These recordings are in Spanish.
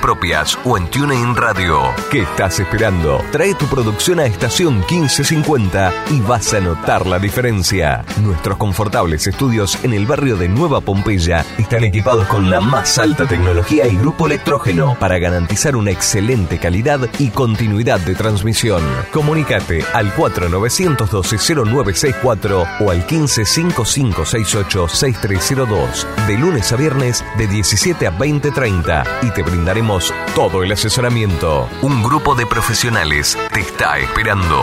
propias o en TuneIn Radio. ¿Qué estás esperando? Trae tu producción a estación 1550 y vas a notar la diferencia. Nuestros confortables estudios en el barrio de Nueva Pompeya están equipados con la más alta tecnología y grupo electrógeno para garantizar una excelente calidad y continuidad de transmisión. Comunícate al 4912-0964 o al 155568-6302 de lunes a viernes de 17 a 20.30 y te brindaremos todo el asesoramiento. Un grupo de profesionales te está esperando.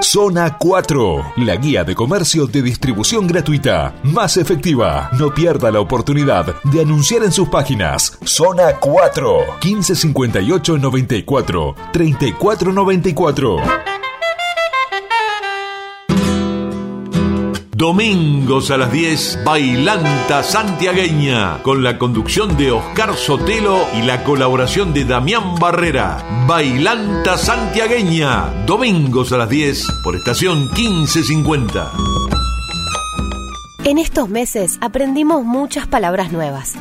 Zona 4, la guía de comercio de distribución gratuita, más efectiva. No pierda la oportunidad de anunciar en sus páginas. Zona 4, 1558 94 3494. Domingos a las 10, Bailanta Santiagueña, con la conducción de Oscar Sotelo y la colaboración de Damián Barrera. Bailanta Santiagueña, domingos a las 10, por estación 1550. En estos meses aprendimos muchas palabras nuevas.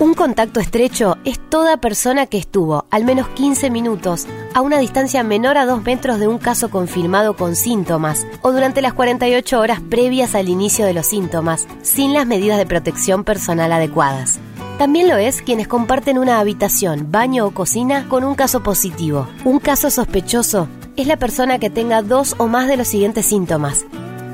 Un contacto estrecho es toda persona que estuvo al menos 15 minutos a una distancia menor a 2 metros de un caso confirmado con síntomas o durante las 48 horas previas al inicio de los síntomas, sin las medidas de protección personal adecuadas. También lo es quienes comparten una habitación, baño o cocina con un caso positivo. Un caso sospechoso es la persona que tenga dos o más de los siguientes síntomas.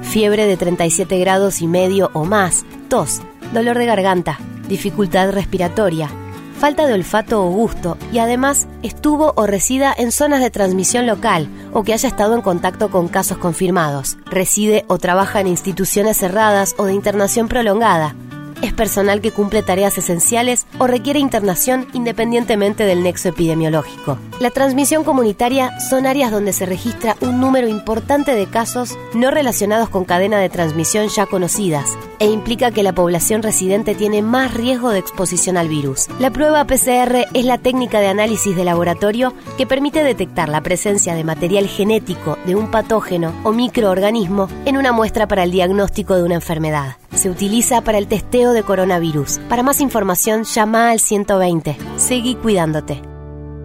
Fiebre de 37 grados y medio o más, tos, dolor de garganta, dificultad respiratoria, falta de olfato o gusto y además estuvo o resida en zonas de transmisión local o que haya estado en contacto con casos confirmados, reside o trabaja en instituciones cerradas o de internación prolongada, es personal que cumple tareas esenciales o requiere internación independientemente del nexo epidemiológico. La transmisión comunitaria son áreas donde se registra un número importante de casos no relacionados con cadena de transmisión ya conocidas e implica que la población residente tiene más riesgo de exposición al virus. La prueba PCR es la técnica de análisis de laboratorio que permite detectar la presencia de material genético de un patógeno o microorganismo en una muestra para el diagnóstico de una enfermedad. Se utiliza para el testeo de coronavirus. Para más información, llama al 120. Seguí cuidándote.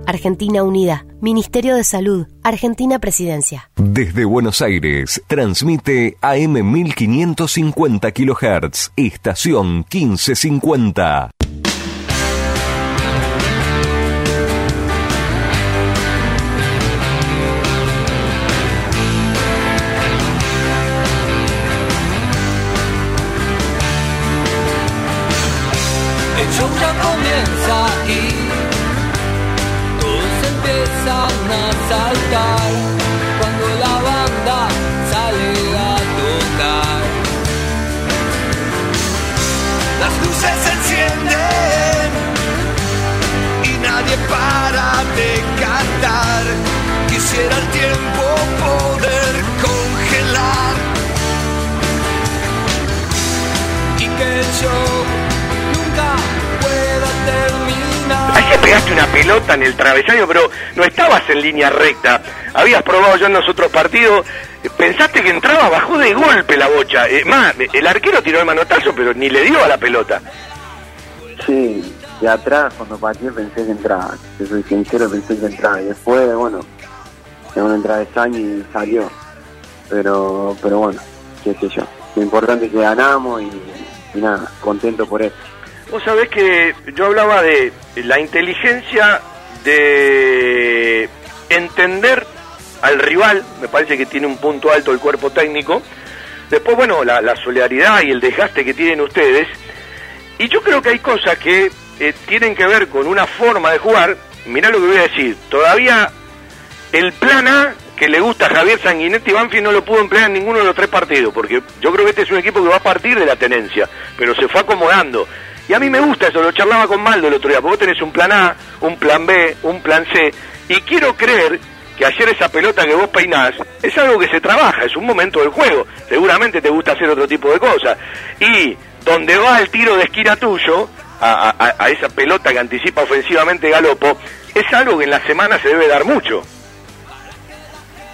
Argentina Unida, Ministerio de Salud, Argentina Presidencia. Desde Buenos Aires, transmite AM 1550 kHz, estación 1550. Pegaste una pelota en el travesaño, pero no estabas en línea recta. Habías probado ya en los otros partidos. Pensaste que entraba, bajó de golpe la bocha. Eh, más, el arquero tiró el manotazo, pero ni le dio a la pelota. Sí, de atrás cuando pateé pensé que entraba. Yo soy sincero, pensé que entraba. Y después, bueno, en de Sañi y salió. Pero, pero bueno, qué sé yo. Lo importante es que ganamos y nada, contento por eso. Vos sabés que yo hablaba de la inteligencia de entender al rival, me parece que tiene un punto alto el cuerpo técnico. Después, bueno, la, solidaridad y el desgaste que tienen ustedes. Y yo creo que hay cosas que eh, tienen que ver con una forma de jugar. Mirá lo que voy a decir. Todavía el plan A que le gusta a Javier Sanguinetti Banfi no lo pudo emplear en ninguno de los tres partidos, porque yo creo que este es un equipo que va a partir de la tenencia, pero se fue acomodando. Y a mí me gusta eso, lo charlaba con Maldo el otro día, porque vos tenés un plan A, un plan B, un plan C, y quiero creer que ayer esa pelota que vos peinás es algo que se trabaja, es un momento del juego. Seguramente te gusta hacer otro tipo de cosas. Y donde va el tiro de esquina tuyo, a, a- esa pelota que anticipa ofensivamente Galopo, es algo que en la semana se debe dar mucho.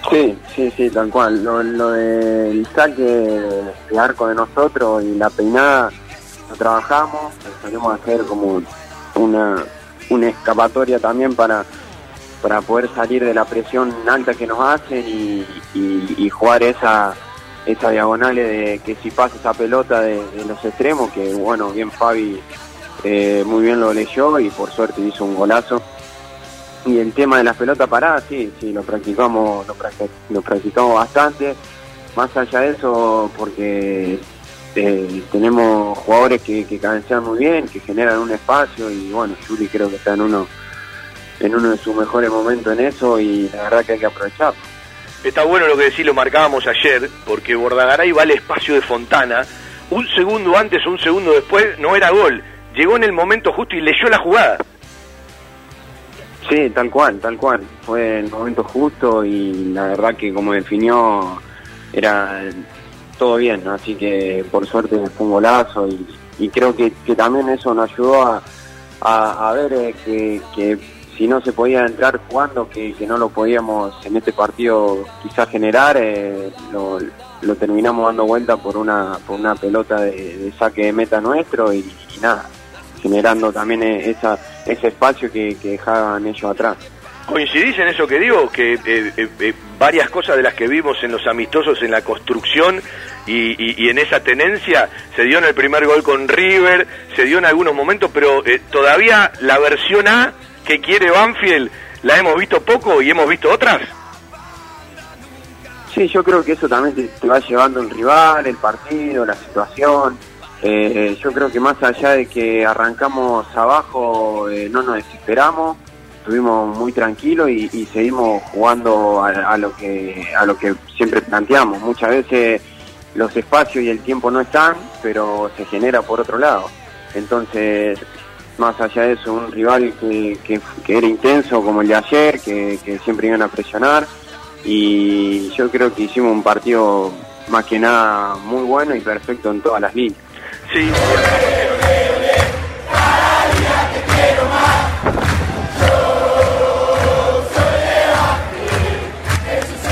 Sí, sí, sí, tal cual. Lo, lo del saque de arco de nosotros y la peinada lo trabajamos, salimos a hacer como una, una escapatoria también para, para poder salir de la presión alta que nos hacen y, y, jugar esa esa diagonal de que si pasa esa pelota de, los extremos, que bueno, bien Fabi eh, muy bien lo leyó y por suerte hizo un golazo. Y el tema de las pelotas paradas, sí, sí, lo practicamos, lo, lo practicamos bastante. Más allá de eso, porque eh, tenemos jugadores que, que cabecean muy bien, que generan un espacio y bueno, Juli creo que está en uno en uno de sus mejores momentos en eso y la verdad que hay que aprovecharlo. Está bueno lo que decís, lo marcábamos ayer, porque Bordagaray va al espacio de Fontana, un segundo antes o un segundo después no era gol, llegó en el momento justo y leyó la jugada. Sí, tal cual, tal cual, fue el momento justo y la verdad que como definió era todo bien, así que por suerte fue un golazo y, creo que, también eso nos ayudó a, a, ver eh, que, si no se podía entrar jugando, que, no lo podíamos en este partido quizás generar, eh, lo, terminamos dando vuelta por una, por una pelota de, saque de meta nuestro y, nada, generando también eh, esa, ese espacio que, que dejaban ellos atrás. ¿Coincidís en eso que digo? Que eh, eh, eh, varias cosas de las que vimos en los amistosos en la construcción y, en esa tenencia se dio en el primer gol con River, se dio en algunos momentos, pero todavía la versión A que quiere Banfield la hemos visto poco y hemos visto otras. Sí, yo creo que eso también te, va llevando el rival, el partido, la situación. yo creo que más allá de que arrancamos abajo, no nos desesperamos estuvimos muy tranquilos y, seguimos jugando a, lo que a lo que siempre planteamos. Muchas veces los espacios y el tiempo no están, pero se genera por otro lado. Entonces, más allá de eso, un rival que, que, era intenso como el de ayer, que, que siempre iban a presionar, y yo creo que hicimos un partido más que nada muy bueno y perfecto en todas las líneas. Sí.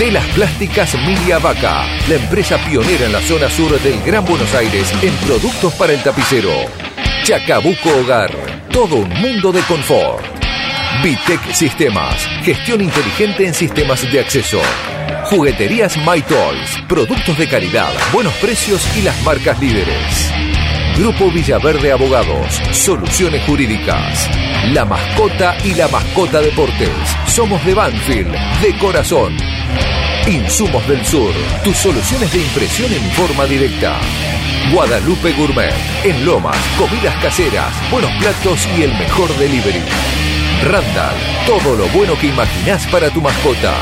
Telas Plásticas Milia Vaca, la empresa pionera en la zona sur del Gran Buenos Aires en productos para el tapicero. Chacabuco Hogar, todo un mundo de confort. Vitec Sistemas, gestión inteligente en sistemas de acceso. Jugueterías My Toys, productos de calidad, buenos precios y las marcas líderes. Grupo Villaverde Abogados, soluciones jurídicas. La mascota y la mascota deportes. Somos de Banfield, de corazón. Insumos del Sur, tus soluciones de impresión en forma directa. Guadalupe Gourmet, en Lomas, comidas caseras, buenos platos y el mejor delivery. Randall, todo lo bueno que imaginás para tu mascota.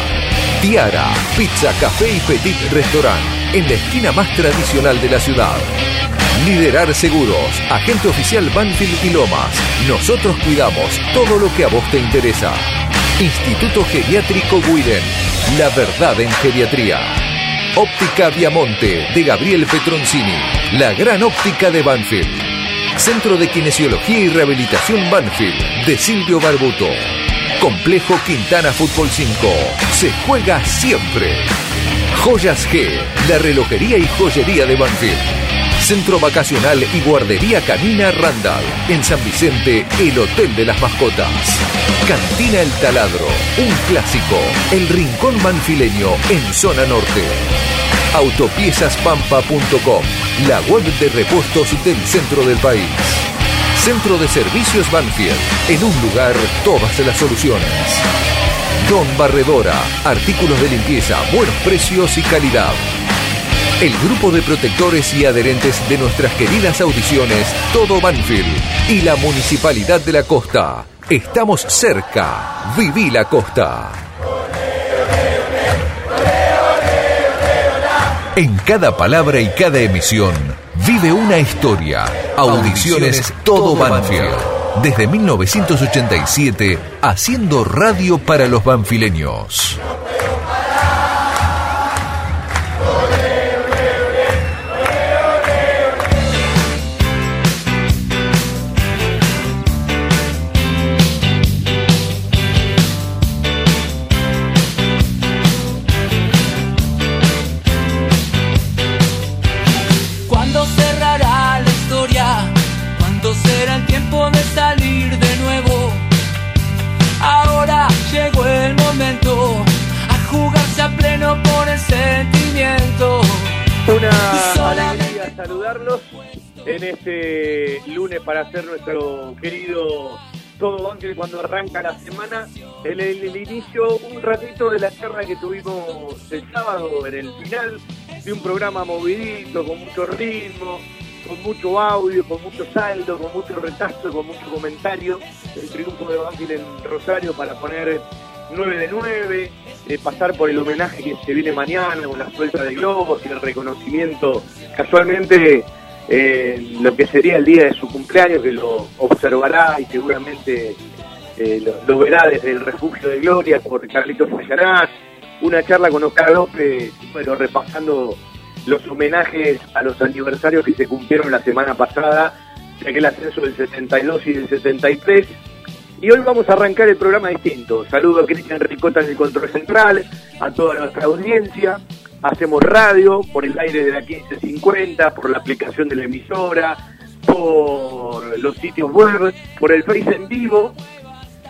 Tiara, pizza, café y petit restaurant, en la esquina más tradicional de la ciudad. Liderar Seguros, agente oficial Banfield y Lomas. Nosotros cuidamos todo lo que a vos te interesa. Instituto Geriátrico Guiden, la verdad en geriatría. Óptica Viamonte de Gabriel Petroncini, la gran óptica de Banfield. Centro de Kinesiología y Rehabilitación Banfield de Silvio Barbuto. Complejo Quintana Fútbol 5. Se juega siempre. Joyas G, la relojería y joyería de Banfield. Centro Vacacional y Guardería Canina Randall. En San Vicente, el Hotel de las Mascotas. Cantina El Taladro, un clásico. El Rincón Manfileño en zona norte. Autopiezaspampa.com, la web de repuestos del centro del país. Centro de Servicios Banfield, en un lugar todas las soluciones. Don Barredora, artículos de limpieza, buenos precios y calidad el grupo de protectores y adherentes de nuestras queridas audiciones Todo Banfield y la Municipalidad de la Costa. Estamos cerca. Viví la costa. En cada palabra y cada emisión Vive una historia. Audiciones Todo Banfield. Desde 1987, haciendo radio para los banfileños. En este lunes para hacer nuestro querido Todo Banque cuando arranca la semana. El, el inicio, un ratito de la charla que tuvimos el sábado en el final de un programa movidito, con mucho ritmo, con mucho audio, con mucho saldo, con mucho retazo, con mucho comentario. El triunfo de Banfield en Rosario para poner 9 de 9, eh, pasar por el homenaje que se viene mañana con la suelta de globos y el reconocimiento casualmente eh, lo que sería el día de su cumpleaños, que lo observará y seguramente eh, lo, lo verá desde el refugio de Gloria por Carlitos Fallarás, una charla con Oscar López, bueno, repasando los homenajes a los aniversarios que se cumplieron la semana pasada, de aquel ascenso del 72 y del 73. Y hoy vamos a arrancar el programa distinto. Saludo a Cristian Ricota en el control central, a toda nuestra audiencia. Hacemos radio por el aire de la 1550, por la aplicación de la emisora, por los sitios web, por el Face en vivo.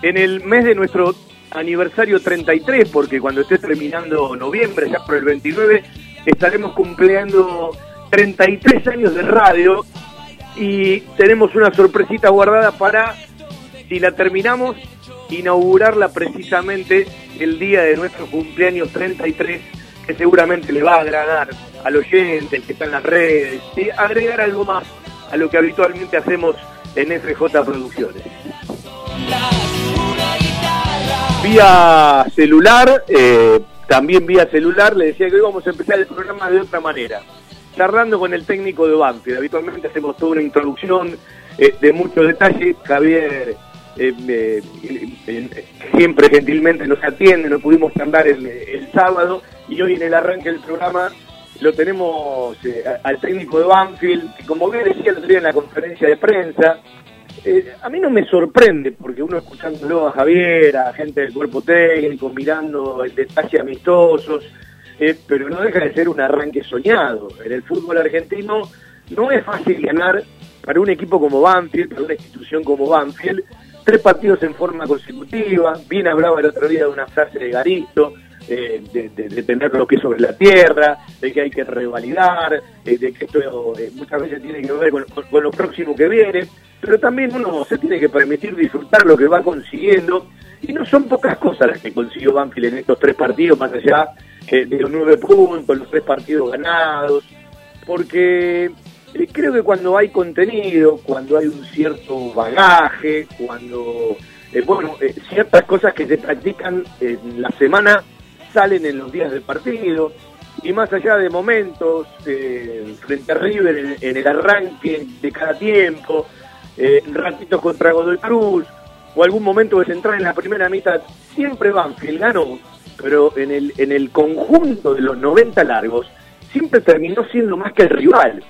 En el mes de nuestro aniversario 33, porque cuando esté terminando noviembre, ya por el 29, estaremos cumpliendo 33 años de radio y tenemos una sorpresita guardada para, si la terminamos, inaugurarla precisamente el día de nuestro cumpleaños 33, que seguramente le va a agradar al oyente, el que está en las redes, y agregar algo más a lo que habitualmente hacemos en FJ Producciones. Vía celular, eh, también vía celular, le decía que hoy vamos a empezar el programa de otra manera, charlando con el técnico de Banfield. Habitualmente hacemos toda una introducción eh, de muchos detalles. Javier eh, eh, eh, siempre gentilmente nos atiende, no pudimos charlar el, el sábado y hoy en el arranque del programa lo tenemos eh, al técnico de Banfield, que como bien decía el otro día en la conferencia de prensa, a mí no me sorprende, porque uno escuchándolo a Javier, a gente del cuerpo técnico, mirando el detalle amistosos, pero no deja de ser un arranque soñado. En el fútbol argentino no es fácil ganar para un equipo como Banfield, para una institución como Banfield, tres partidos en forma consecutiva. Bien hablaba el otro día de una frase de Garisto, eh, de, de- de tener los pies sobre la tierra, de que hay que revalidar, eh, de que esto eh, muchas veces tiene que ver con, con- lo próximo que viene, pero también uno se tiene que permitir disfrutar lo que va consiguiendo, y no son pocas cosas las que consiguió Banfield en estos tres partidos, más allá eh, de los nueve puntos, los tres partidos ganados, porque creo que cuando hay contenido, cuando hay un cierto bagaje, cuando, eh, bueno, eh, ciertas cosas que se practican en la semana salen en los días del partido, y más allá de momentos eh, frente a River en, el arranque de cada tiempo, eh, ratitos contra Godoy Cruz, o algún momento de central en la primera mitad, siempre Banfield ganó, pero en el, en el conjunto de los 90 largos, siempre terminó siendo más que el rival.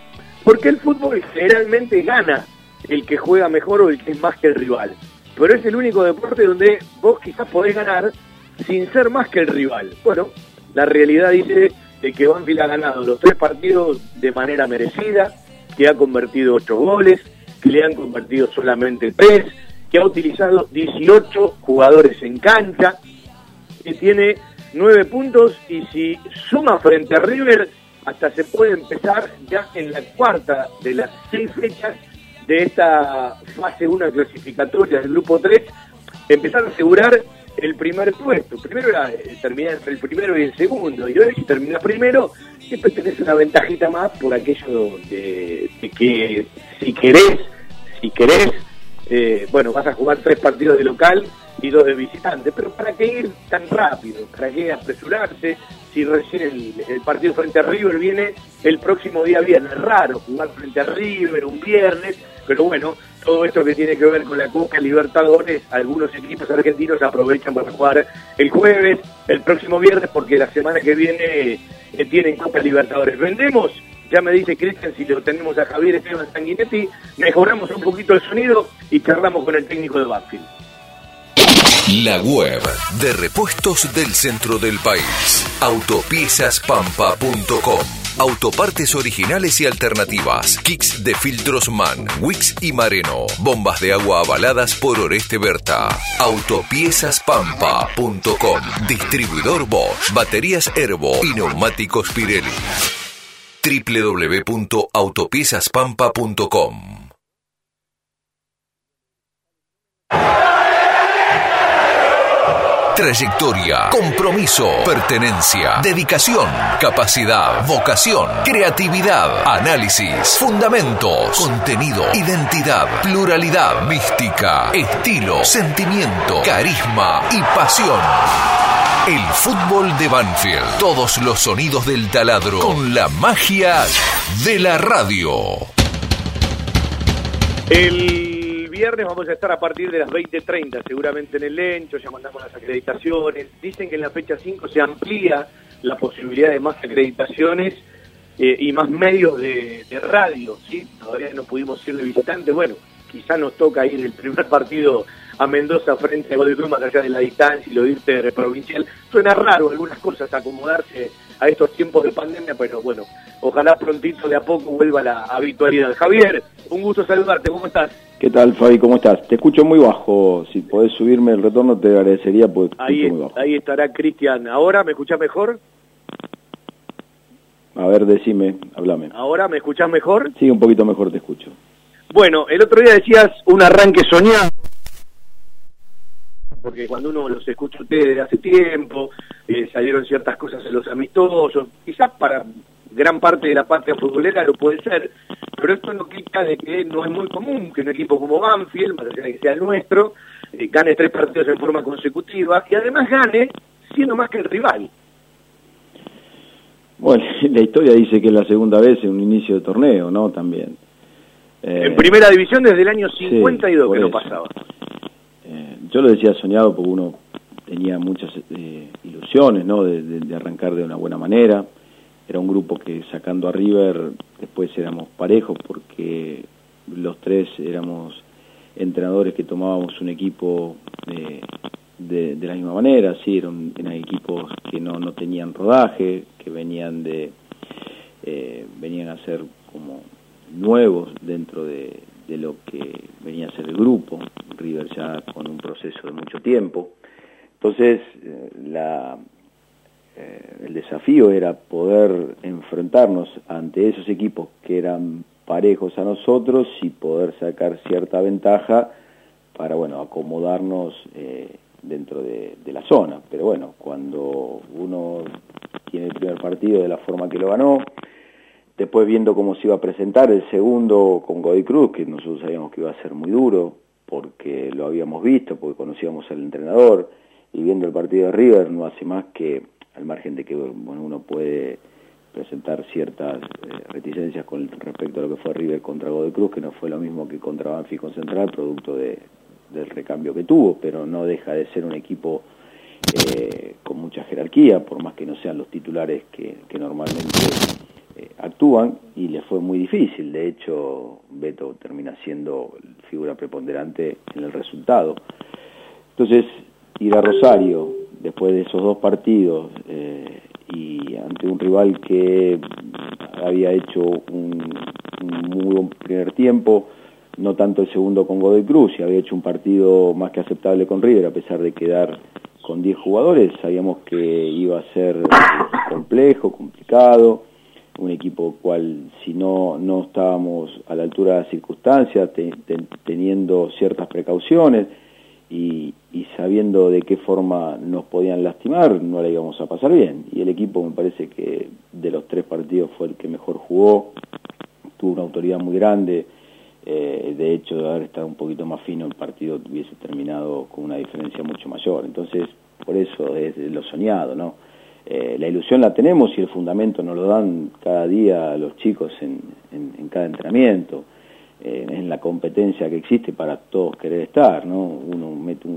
Porque el fútbol generalmente gana el que juega mejor o el que es más que el rival. Pero es el único deporte donde vos quizás podés ganar sin ser más que el rival. Bueno, la realidad dice de que Banfield ha ganado los tres partidos de manera merecida, que ha convertido ocho goles, que le han convertido solamente tres, que ha utilizado 18 jugadores en cancha, que tiene nueve puntos y si suma frente a River, hasta se puede empezar ya en la cuarta de las seis fechas de esta fase 1 clasificatoria del grupo 3, empezar a asegurar el primer puesto. Primero era eh, terminar entre el primero y el segundo, y hoy si terminas primero, siempre tenés una ventajita más por aquello de, que si querés, si querés, eh, bueno, vas a jugar tres partidos de local y dos de visitante, pero ¿para qué ir tan rápido? ¿Para qué apresurarse? Si recién el, partido frente a River viene el próximo día viernes, raro jugar frente a River un viernes, pero bueno, todo esto que tiene que ver con la Copa Libertadores, algunos equipos argentinos aprovechan para jugar el jueves, el próximo viernes, porque la semana que viene eh, tienen Copa Libertadores. Vendemos ya me dice Cristian si lo tenemos a Javier Esteban Sanguinetti, mejoramos un poquito el sonido y charlamos con el técnico de Banfield. La web de repuestos del centro del país. Autopiezaspampa.com. Autopartes originales y alternativas. Kicks de filtros MAN, Wix y Mareno. Bombas de agua avaladas por Oreste Berta. Autopiezaspampa.com. Distribuidor Bosch. Baterías Herbo y neumáticos Pirelli www.autopiezaspampa.com Trayectoria, compromiso, pertenencia, dedicación, capacidad, vocación, creatividad, análisis, fundamentos, contenido, identidad, pluralidad, mística, estilo, sentimiento, carisma y pasión. El fútbol de Banfield. Todos los sonidos del taladro con la magia de la radio. El viernes vamos a estar a partir de las 20.30 seguramente en el Lencho, ya mandamos las acreditaciones. Dicen que en la fecha 5 se amplía la posibilidad de más acreditaciones eh, y más medios de, radio. ¿sí? Todavía no pudimos ir de visitantes. Bueno, quizá nos toca ir el primer partido a Mendoza frente a Godoy más allá de la distancia y lo irte de provincial. Suena raro algunas cosas acomodarse a estos tiempos de pandemia, pero bueno, ojalá prontito de a poco vuelva la habitualidad. Javier, un gusto saludarte, ¿cómo estás? ¿Qué tal, Fabi? ¿Cómo estás? Te escucho muy bajo. Si podés subirme el retorno, te agradecería porque ahí, muy bajo. Ahí estará Cristian. ¿Ahora me escuchás mejor? A ver, decime, háblame. ¿Ahora me escuchás mejor? Sí, un poquito mejor te escucho. Bueno, el otro día decías un arranque soñado porque cuando uno los escucha ustedes desde hace tiempo, eh, salieron ciertas cosas en los amistosos, quizás para gran parte de la patria futbolera lo puede ser, pero esto no quita de que no es muy común que un equipo como Banfield, más allá de que sea el nuestro, eh, gane tres partidos en forma consecutiva y además gane siendo más que el rival. Bueno, la historia dice que es la segunda vez en un inicio de torneo, ¿no? También. en primera división desde el año 52 que no pasaba yo lo decía soñado porque uno tenía muchas eh, ilusiones, ¿no? De, arrancar de una buena manera. Era un grupo que sacando a River después éramos parejos porque los tres éramos entrenadores que tomábamos un equipo eh, de, la misma manera, sí, eran, equipos que no, no tenían rodaje, que venían de eh, venían a ser como nuevos dentro de, de lo que venía a ser el grupo, River ya con un proceso de mucho tiempo. Entonces, eh, la, eh, el desafío era poder enfrentarnos ante esos equipos que eran parejos a nosotros y poder sacar cierta ventaja para, bueno, acomodarnos eh, dentro de, de, la zona. Pero bueno, cuando uno tiene el primer partido de la forma que lo ganó, Después viendo cómo se iba a presentar el segundo con Godoy Cruz, que nosotros sabíamos que iba a ser muy duro, porque lo habíamos visto, porque conocíamos al entrenador, y viendo el partido de River no hace más que, al margen de que bueno, uno puede presentar ciertas eh, reticencias con respecto a lo que fue River contra Godoy Cruz, que no fue lo mismo que contra Banfield con Central, producto de, del recambio que tuvo, pero no deja de ser un equipo eh, con mucha jerarquía, por más que no sean los titulares que, normalmente eh, actúan y les fue muy difícil. De hecho, Beto termina siendo figura preponderante en el resultado. Entonces, ir a Rosario después de esos dos partidos ante un rival que había hecho un, muy buen primer tiempo, no tanto el segundo con Godoy Cruz, y había hecho un partido más que aceptable con River, a pesar de quedar con 10 jugadores, sabíamos que iba a ser complejo, complicado, un equipo cual si no, no estábamos a la altura de las circunstancias, teniendo ciertas precauciones y, sabiendo de qué forma nos podían lastimar, no la íbamos a pasar bien. Y el equipo me parece que de los tres partidos fue el que mejor jugó, tuvo una autoridad muy grande Eh, de hecho, de haber estado un poquito más fino, el partido hubiese terminado con una diferencia mucho mayor. Entonces, por eso es lo soñado, ¿no? Eh, la ilusión la tenemos y el fundamento nos lo dan cada día los chicos en, en, cada entrenamiento, en la competencia que existe para todos querer estar, ¿no? Uno mete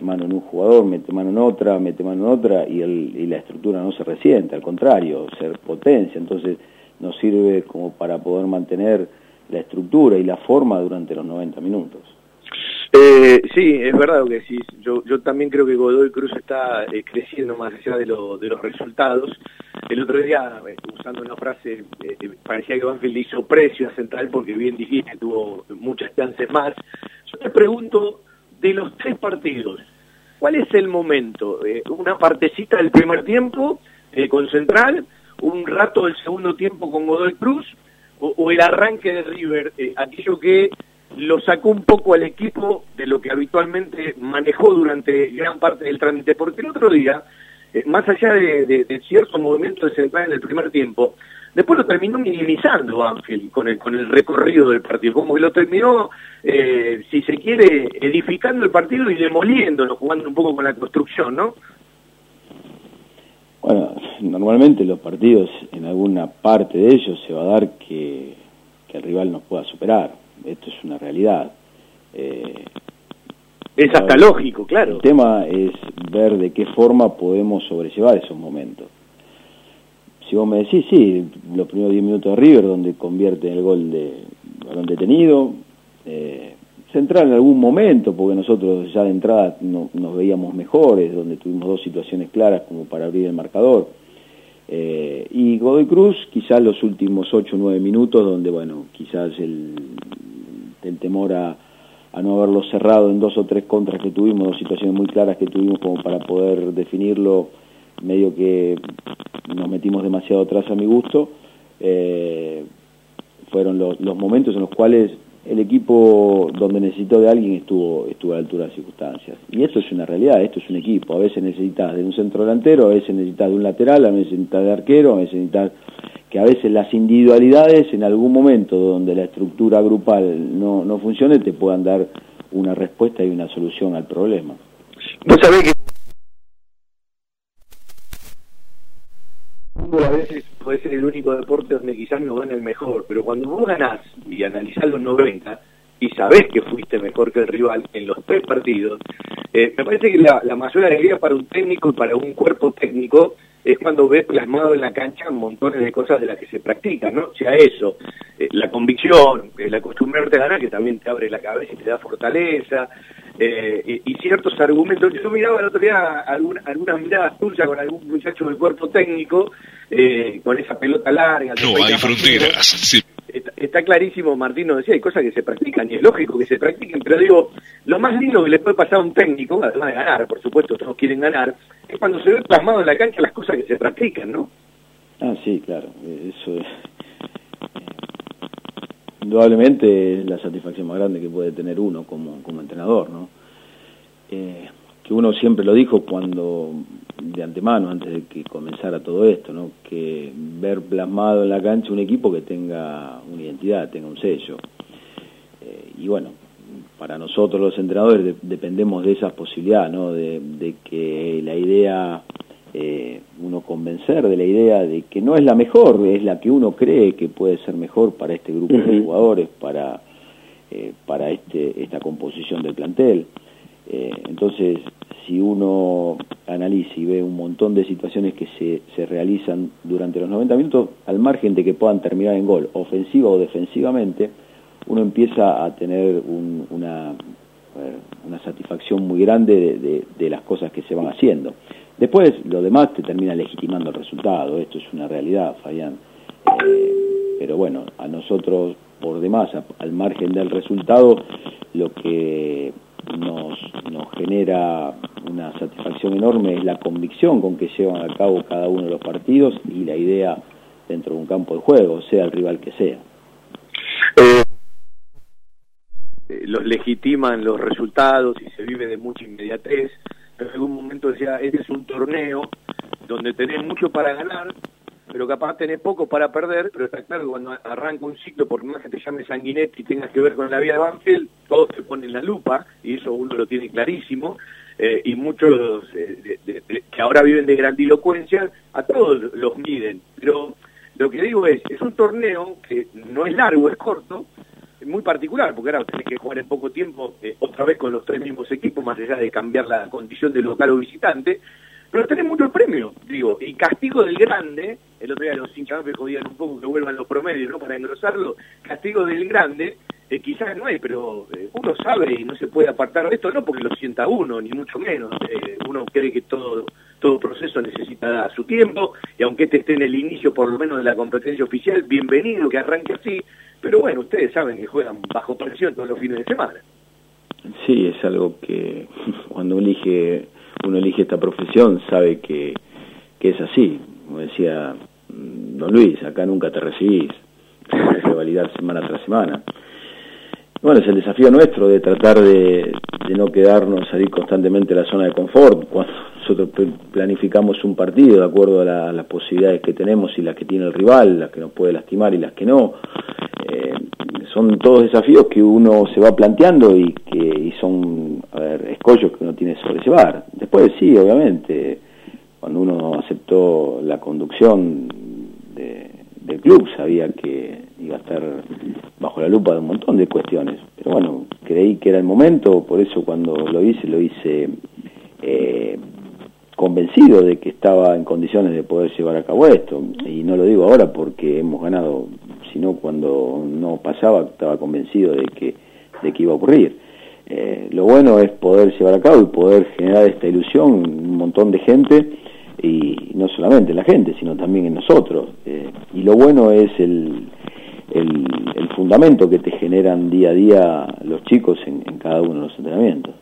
mano en un jugador, mete mano en otra, mete mano en otra y, el, y la estructura no se resiente, al contrario, ser potencia. Entonces, nos sirve como para poder mantener la estructura y la forma durante los 90 minutos. Eh, sí, es verdad lo que decís. Yo, yo también creo que Godoy Cruz está eh, creciendo más allá de, lo, de los resultados. El otro día, eh, usando una frase, eh, parecía que Banfield hizo precio a Central porque bien dijiste, tuvo muchas chances más. Yo te pregunto, de los tres partidos, ¿cuál es el momento? ¿Una partecita del primer tiempo con Central? ¿Un rato del segundo tiempo con Godoy Cruz? o, el arranque de River, eh, aquello que lo sacó un poco al equipo de lo que habitualmente manejó durante gran parte del trámite, porque el otro día, eh, más allá de, cierto movimiento de central en el primer tiempo, después lo terminó minimizando Ángel con el, con el recorrido del partido, como que lo terminó, eh, si se quiere, edificando el partido y demoliéndolo, jugando un poco con la construcción, ¿no? Bueno, normalmente los partidos, en alguna parte de ellos, se va a dar que, el rival nos pueda superar. Esto es una realidad. Eh, es hasta lógico, claro. El tema es ver de qué forma podemos sobrellevar esos momentos. Si vos me decís, sí, los primeros 10 minutos de River, donde convierte el gol de balón detenido, eh, central en algún momento, porque nosotros ya de entrada nos veíamos mejores, donde tuvimos dos situaciones claras como para abrir el marcador. Eh, y Godoy Cruz, quizás los últimos 8 o 9 minutos, donde, bueno, quizás el, el temor a, no haberlo cerrado en dos o tres contras que tuvimos, dos situaciones muy claras que tuvimos como para poder definirlo, medio que nos metimos demasiado atrás a mi gusto, eh, fueron los, los momentos en los cuales el equipo donde necesitó de alguien estuvo, estuvo a la altura de las circunstancias. Y esto es una realidad, esto es un equipo. A veces necesitas de un centro delantero, a veces necesitas de un lateral, a veces necesitas de arquero, a veces necesitas que a veces las individualidades en algún momento donde la estructura grupal no, no funcione te puedan dar una respuesta y una solución al problema. Vos sabés que a veces puede ser el único deporte donde quizás no gana el mejor, pero cuando vos ganás y analizás los 90 y sabés que fuiste mejor que el rival en los tres partidos, eh, me parece que la, mayor alegría para un técnico y para un cuerpo técnico es cuando ves plasmado en la cancha montones de cosas de las que se practican, ¿no? O sea, eso, eh, la convicción, el acostumbrarte a ganar, que también te abre la cabeza y te da fortaleza, eh, y, ciertos argumentos. Yo miraba el otro día alguna, algunas miradas tuyas con algún muchacho del cuerpo técnico, eh, con esa pelota larga. No hay fronteras. Está, clarísimo, Martín nos decía, hay cosas que se practican y es lógico que se practiquen, pero digo, lo más lindo que le puede pasar a un técnico, además de ganar, por supuesto todos quieren ganar, es cuando se ve plasmado en la cancha las cosas que se practican, ¿no? Ah, sí, claro, eso es indudablemente es la satisfacción más grande que puede tener uno como, como entrenador, ¿no? Eh, que uno siempre lo dijo cuando, de antemano, antes de que comenzara todo esto, ¿no? Que ver plasmado en la cancha un equipo que tenga una identidad, tenga un sello. Eh, y bueno, para nosotros los entrenadores dependemos de esa posibilidad, ¿no? De, de que la idea eh, uno convencer de la idea de que no es la mejor, es la que uno cree que puede ser mejor para este grupo de jugadores, para, eh, para este, esta composición del plantel. Eh, entonces, si uno analiza y ve un montón de situaciones que se, se realizan durante los 90 minutos, al margen de que puedan terminar en gol, ofensiva o defensivamente, uno empieza a tener una, una satisfacción muy grande de las cosas que se van haciendo. Después, lo demás te termina legitimando el resultado, esto es una realidad, Fabián. Eh, pero bueno, a nosotros, por demás, al margen del resultado, lo que nos, nos genera una satisfacción enorme es la convicción con que llevan a cabo cada uno de los partidos y la idea dentro de un campo de juego, sea el rival que sea. Eh, los legitiman los resultados y se vive de mucha inmediatez en algún momento decía, este es un torneo donde tenés mucho para ganar, pero capaz tenés poco para perder, pero está claro cuando arranca un ciclo, por más que te llame Sanguinetti y tengas que ver con la vida de Banfield, todos te ponen la lupa, y eso uno lo tiene clarísimo, eh, y muchos eh, que ahora viven de grandilocuencia, a todos los miden, pero lo que digo es, es un torneo que no es largo, es corto, muy particular, porque ahora tenés que jugar en poco tiempo eh, otra vez con los tres mismos equipos, más allá de cambiar la condición de local o visitante, pero tenés mucho premio, digo, y castigo del grande, el otro día los hinchas me jodían un poco que vuelvan los promedios, ¿no? Para engrosarlo, castigo del grande, eh, quizás no hay, pero eh, uno sabe y no se puede apartar de esto, no porque lo sienta uno, ni mucho menos, uno cree que todo todo proceso necesita su tiempo, y aunque este esté en el inicio por lo menos de la competencia oficial, bienvenido que arranque así, pero bueno, ustedes saben que juegan bajo presión todos los fines de semana. Sí, es algo que cuando elige, uno elige esta profesión sabe que, que es así. Como decía mm, don Luis, acá nunca te recibís, tienes que validar semana tras semana. Bueno, es el desafío nuestro de tratar de, de no quedarnos, salir constantemente de la zona de confort. Cuando nosotros planificamos un partido de acuerdo a, las posibilidades que tenemos y las que tiene el rival, las que nos puede lastimar y las que no. Eh, son todos desafíos que uno se va planteando y que y son a ver, escollos que uno tiene que sobrellevar. Después sí, obviamente, cuando uno aceptó la conducción del club sabía que iba a estar bajo la lupa de un montón de cuestiones. Pero bueno, creí que era el momento, por eso cuando lo hice, lo hice eh, convencido de que estaba en condiciones de poder llevar a cabo esto. Y no lo digo ahora porque hemos ganado, sino cuando no pasaba estaba convencido de que, de que iba a ocurrir. Eh, lo bueno es poder llevar a cabo y poder generar esta ilusión un montón de gente y no solamente en la gente, sino también en nosotros. Eh, y lo bueno es el, el, fundamento que te generan día a día los chicos en cada uno de los entrenamientos.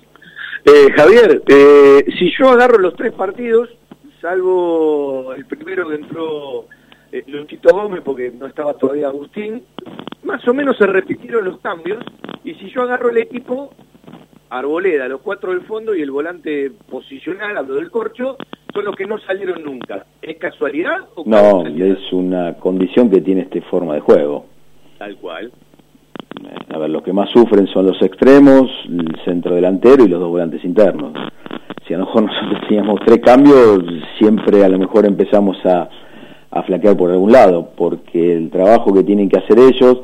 Eh, Javier, eh, si yo agarro los tres partidos, salvo el primero que entró eh, Luchito Gómez porque no estaba todavía Agustín, más o menos se repitieron los cambios y si yo agarro el equipo, Arboleda, los cuatro del fondo y el volante posicional, hablo del corcho, son los que no salieron nunca. ¿Es casualidad o No, es una condición que tiene este forma de juego. Tal cual a ver, los que más sufren son los extremos, el centro delantero y los dos volantes internos. Si a lo mejor nosotros teníamos tres cambios, siempre a lo mejor empezamos a, a flaquear por algún lado, porque el trabajo que tienen que hacer ellos,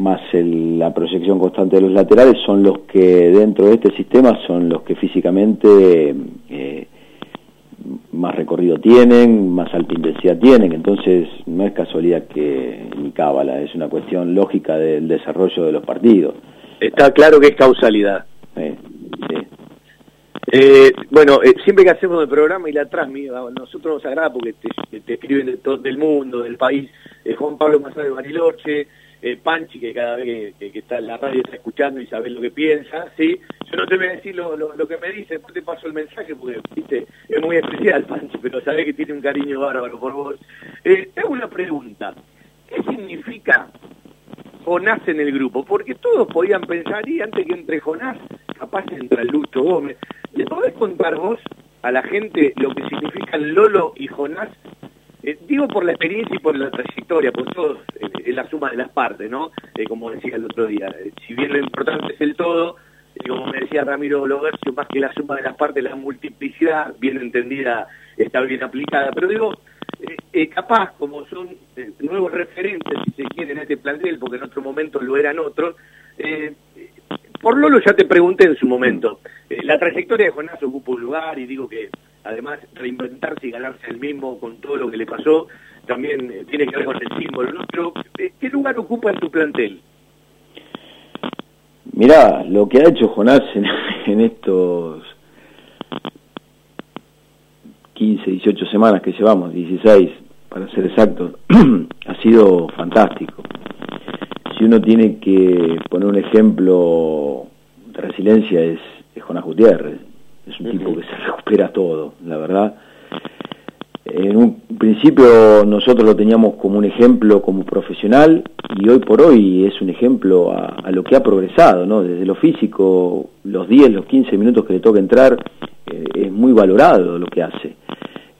más la proyección constante de los laterales, son los que dentro de este sistema son los que físicamente eh, más recorrido tienen, más alta intensidad tienen, entonces no es casualidad que ni cábala, es una cuestión lógica del desarrollo de los partidos. Está claro que es causalidad. sí. Eh, bueno, eh, siempre que hacemos el programa y la transmisión, nosotros nos agrada porque te, escriben de todo el mundo, del país, eh, Juan Pablo Mazar de Bariloche, eh, Panchi, que cada vez que, está en la radio está escuchando y sabe lo que piensa, ¿sí? Yo no te voy a decir lo, que me dice, después te paso el mensaje porque, viste, es muy especial Panchi, pero sabés que tiene un cariño bárbaro por vos. Eh, te una pregunta. ¿Qué significa Jonás en el grupo? Porque todos podían pensar, y antes que entre Jonás, capaz entra Lucho Gómez. ¿Le podés contar vos a la gente lo que significan Lolo y Jonás eh, digo por la experiencia y por la trayectoria, por todo eh, es la suma de las partes, ¿no? Eh, como decía el otro día, si bien lo importante es el todo, como me decía Ramiro Logercio, más que la suma de las partes, la multiplicidad, bien entendida, está bien aplicada, pero digo, capaz, como son nuevos referentes, si se quiere, en este plantel, porque en otro momento lo eran otros, por Lolo ya te pregunté en su momento, la trayectoria de Jonás ocupa un lugar y digo que además reinventarse y ganarse el mismo con todo lo que le pasó, también eh, tiene que ver con el símbolo, ¿no? Pero, ¿qué lugar ocupa en tu plantel? Mirá, lo que ha hecho Jonás en, estos 15, 18 semanas que llevamos, 16 para ser exactos, ha sido fantástico. Si uno tiene que poner un ejemplo de resiliencia es, es Jonás Gutiérrez es un tipo que se recupera todo, la verdad. En un principio nosotros lo teníamos como un ejemplo como profesional y hoy por hoy es un ejemplo a, lo que ha progresado, ¿no? Desde lo físico, los 10, los 15 minutos que le toca entrar, eh, es muy valorado lo que hace.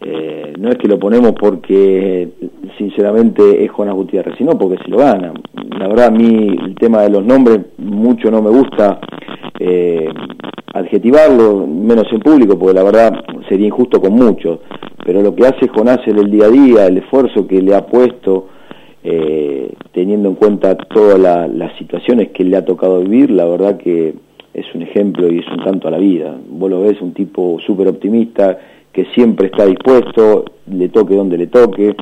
Eh, no es que lo ponemos porque sinceramente es Jonas Gutiérrez, sino porque se lo gana. La verdad a mí el tema de los nombres mucho no me gusta eh, adjetivarlo, menos en público, porque la verdad sería injusto con muchos, pero lo que hace Jonás en el día a día, el esfuerzo que le ha puesto, eh, teniendo en cuenta todas las situaciones que le ha tocado vivir, la verdad que es un ejemplo y es un canto a la vida. Vos lo ves, un tipo súper optimista, que siempre está dispuesto, le toque donde le toque,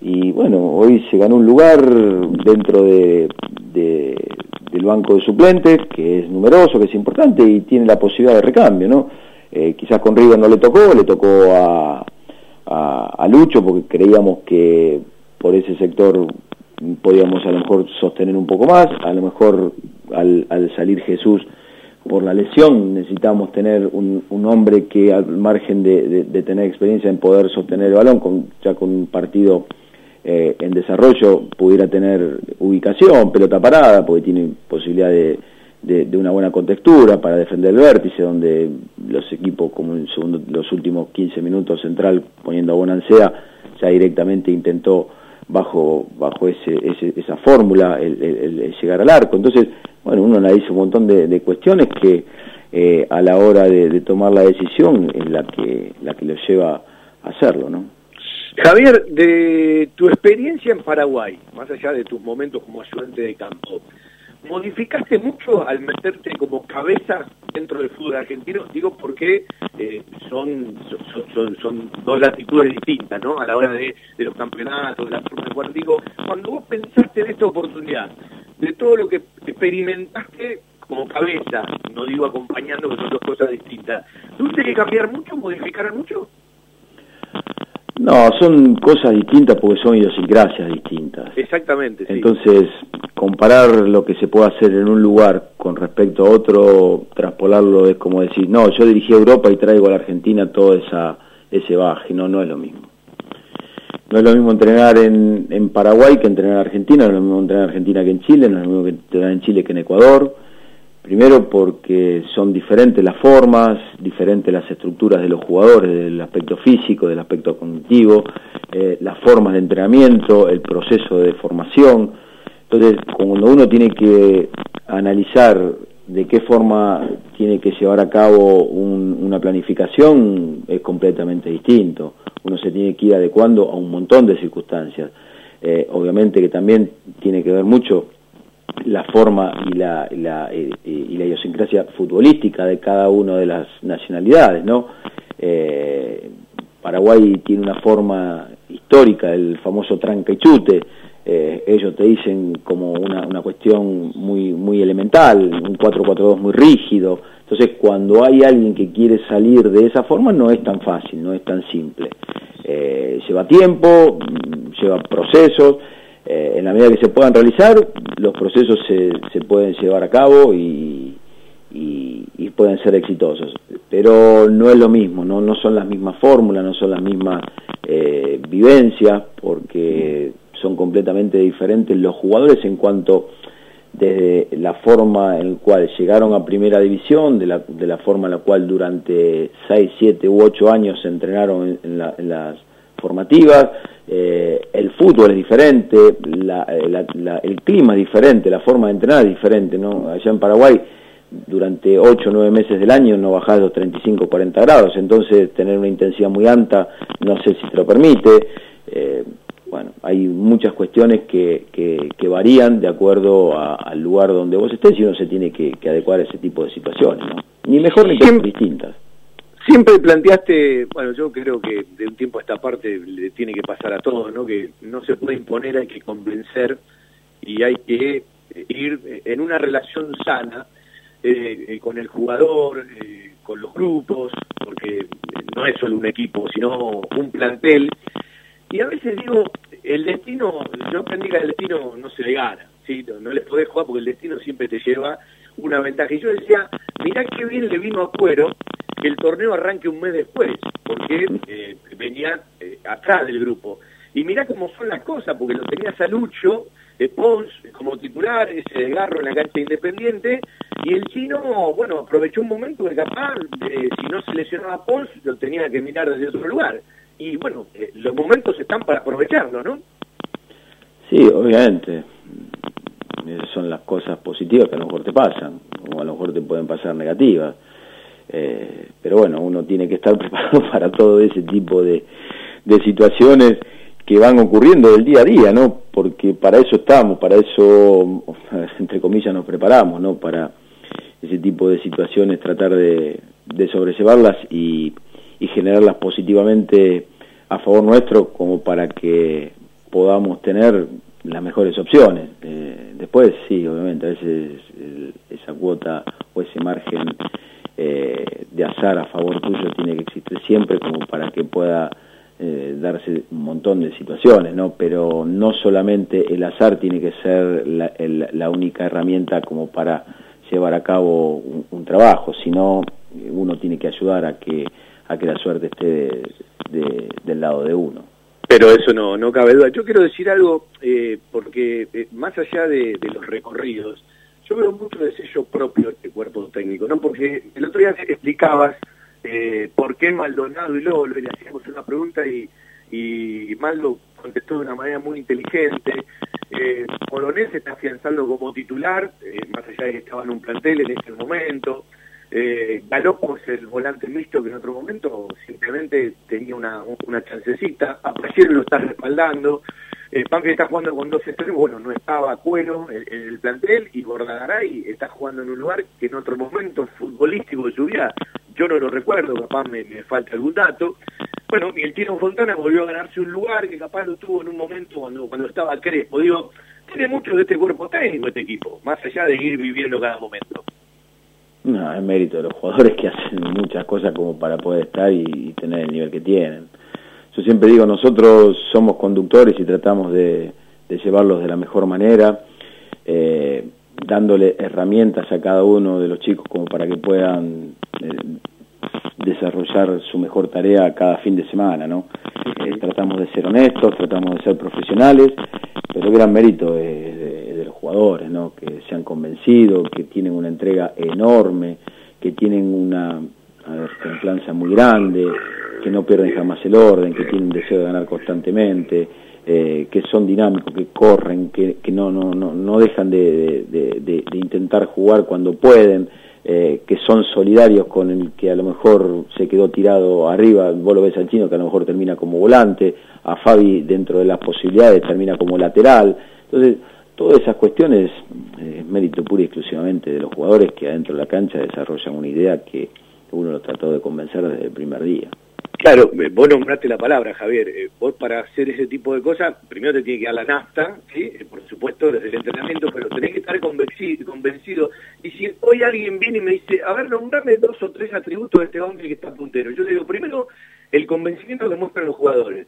y bueno, hoy se ganó un lugar dentro de, del banco de suplentes, que es numeroso, que es importante, y tiene la posibilidad de recambio, ¿no? Eh, quizás con River no le tocó, le tocó a, a Lucho, porque creíamos que por ese sector podíamos a lo mejor sostener un poco más, a lo mejor al, al salir Jesús por la lesión necesitamos tener un, un hombre que al margen de, tener experiencia en poder sostener el balón, con, ya con un partido eh, en desarrollo pudiera tener ubicación, pelota parada, porque tiene posibilidad de, de, una buena contextura para defender el vértice, donde los equipos, como en segundo, los últimos 15 minutos central, poniendo a Bonancea, ya directamente intentó bajo bajo ese, esa fórmula el, llegar al arco. Entonces, bueno, uno analiza un montón de, cuestiones que eh, a la hora de, tomar la decisión es la que la que lo lleva a hacerlo, ¿no? Javier, de tu experiencia en Paraguay, más allá de tus momentos como ayudante de campo, modificaste mucho al meterte como cabeza dentro del fútbol argentino, digo porque eh, son, son, son, dos latitudes distintas, ¿no? A la hora de, los campeonatos, de la forma de. Digo, cuando vos pensaste en esta oportunidad, de todo lo que experimentaste como cabeza, no digo acompañando, que son dos cosas distintas, ¿tuviste que cambiar mucho, modificar mucho? No, son cosas distintas porque son idiosincrasias distintas. Exactamente. Sí. Entonces, comparar lo que se puede hacer en un lugar con respecto a otro, traspolarlo es como decir, no, yo dirigí a Europa y traigo a la Argentina todo esa, ese baje, no, no es lo mismo. No es lo mismo entrenar en, en Paraguay que entrenar en Argentina, no es lo mismo entrenar en Argentina que en Chile, no es lo mismo que entrenar en Chile que en Ecuador Primero porque son diferentes las formas, diferentes las estructuras de los jugadores, del aspecto físico, del aspecto cognitivo, eh, las formas de entrenamiento, el proceso de formación. Entonces, cuando uno tiene que analizar de qué forma tiene que llevar a cabo una planificación, es completamente distinto. Uno se tiene que ir adecuando a un montón de circunstancias. Eh, obviamente que también tiene que ver mucho la forma y la, la, eh, y la idiosincrasia futbolística de cada una de las nacionalidades, ¿no? Eh, Paraguay tiene una forma histórica, el famoso tranca y chute, eh, ellos te dicen como una, una cuestión muy, muy elemental, un 4-4-2 muy rígido, entonces cuando hay alguien que quiere salir de esa forma no es tan fácil, no es tan simple. lleva tiempo, lleva procesos, eh, en la medida que se puedan realizar, los procesos se, se pueden llevar a cabo y, y, pueden ser exitosos. Pero no es lo mismo, no, no son las mismas fórmulas, no son las mismas eh, vivencias, porque son completamente diferentes los jugadores en cuanto desde la forma en la cual llegaron a primera división, de la, de la forma en la cual durante 6, 7 u 8 años se entrenaron en, en las formativas, eh, el fútbol es diferente, eh, el clima es diferente, la forma de entrenar es diferente, ¿no? Allá en Paraguay durante 8 o 9 meses del año no bajás los 35 o 40 grados, entonces tener una intensidad muy alta no sé si te lo permite. Eh, bueno, hay muchas cuestiones que, que, varían de acuerdo al lugar donde vos estés y uno se tiene que, adecuar a ese tipo de situaciones, ¿no? Ni mejor ni peor, distintas. Siempre planteaste, bueno, yo creo que de un tiempo a esta parte le tiene que pasar a todos, ¿no? Que no se puede imponer, hay que convencer y hay que ir en una relación sana eh, eh, con el jugador, eh, con los grupos, porque no es solo un equipo, sino un plantel. Y a veces digo, el destino, yo aprendí que el destino no se le gana, ¿sí? no, no le podés jugar porque el destino siempre te lleva una ventaja. Y yo decía, mirá qué bien le vino a Cuero que el torneo arranque un mes después, porque eh, venía eh, atrás del grupo. Y mirá cómo son las cosas, porque lo tenía Salucho, eh, Pons como titular, ese desgarro en la cancha independiente, y el chino, bueno, aprovechó un momento que capaz, si no se lesionaba Pons, lo tenía que mirar desde otro lugar. Y bueno, los momentos están para aprovecharlo, ¿no? Sí, obviamente. Esas son las cosas positivas que a lo mejor te pasan, o a lo mejor te pueden pasar negativas. Eh, pero bueno, uno tiene que estar preparado para todo ese tipo de, de situaciones que van ocurriendo del día a día, ¿no? Porque para eso estamos, para eso, entre comillas, nos preparamos, ¿no? Para ese tipo de situaciones tratar de, de sobrellevarlas y, y generarlas positivamente a favor nuestro como para que podamos tener las mejores opciones. Eh, después, sí, obviamente, a veces esa cuota o ese margen eh, de azar a favor tuyo tiene que existir siempre como para que pueda eh, darse un montón de situaciones, ¿no? Pero no solamente el azar tiene que ser la, la única herramienta como para llevar a cabo un, trabajo, sino uno tiene que ayudar a que a que la suerte esté de, de, del lado de uno. Pero eso no, no cabe duda. Yo quiero decir algo, eh, porque eh, más allá de, los recorridos, yo veo mucho de sello propio este cuerpo técnico, ¿no? Porque el otro día explicabas eh, por qué Maldonado y Lolo, le hacíamos una pregunta y, y Maldo contestó de una manera muy inteligente. Eh, Polonés se está afianzando como titular, eh, más allá de que estaba en un plantel en este momento. Eh, Galopo es el volante mixto que en otro momento simplemente tenía una, chancecita. Apasier lo está respaldando. Eh, Banfield está jugando con dos extremos, bueno, no estaba Cuero en, el plantel y Bordagaray está jugando en un lugar que en otro momento futbolístico de su vida, yo no lo recuerdo, capaz me, me falta algún dato. Bueno, y el Tino Fontana volvió a ganarse un lugar que capaz lo tuvo en un momento cuando, cuando estaba Crespo. Digo, tiene mucho de este cuerpo técnico este equipo, más allá de ir viviendo cada momento. No, es mérito de los jugadores que hacen muchas cosas como para poder estar y, tener el nivel que tienen. Yo siempre digo, nosotros somos conductores y tratamos de, de llevarlos de la mejor manera, eh, dándole herramientas a cada uno de los chicos como para que puedan eh, desarrollar su mejor tarea cada fin de semana, ¿no? Eh, tratamos de ser honestos, tratamos de ser profesionales, pero gran mérito de, de los jugadores, ¿no? Que se han convencido, que tienen una entrega enorme, que tienen una templanza muy grande, que no pierden jamás el orden, que tienen deseo de ganar constantemente, eh, que son dinámicos, que corren, que, no, no, no, no dejan de, de, de, de intentar jugar cuando pueden, eh, que son solidarios con el que a lo mejor se quedó tirado arriba, vos lo ves al chino que a lo mejor termina como volante, a Fabi dentro de las posibilidades termina como lateral, entonces todas esas cuestiones eh, mérito pura y exclusivamente de los jugadores que adentro de la cancha desarrollan una idea que uno lo trató de convencer desde el primer día. Claro, vos nombraste la palabra, Javier. Eh, vos para hacer ese tipo de cosas, primero te tiene que dar la nafta, ¿sí? Eh, por supuesto, desde el entrenamiento, pero tenés que estar convencido, convencido. Y si hoy alguien viene y me dice, a ver, nombrame dos o tres atributos de este hombre que está puntero. Yo le digo, primero, el convencimiento que muestran los jugadores.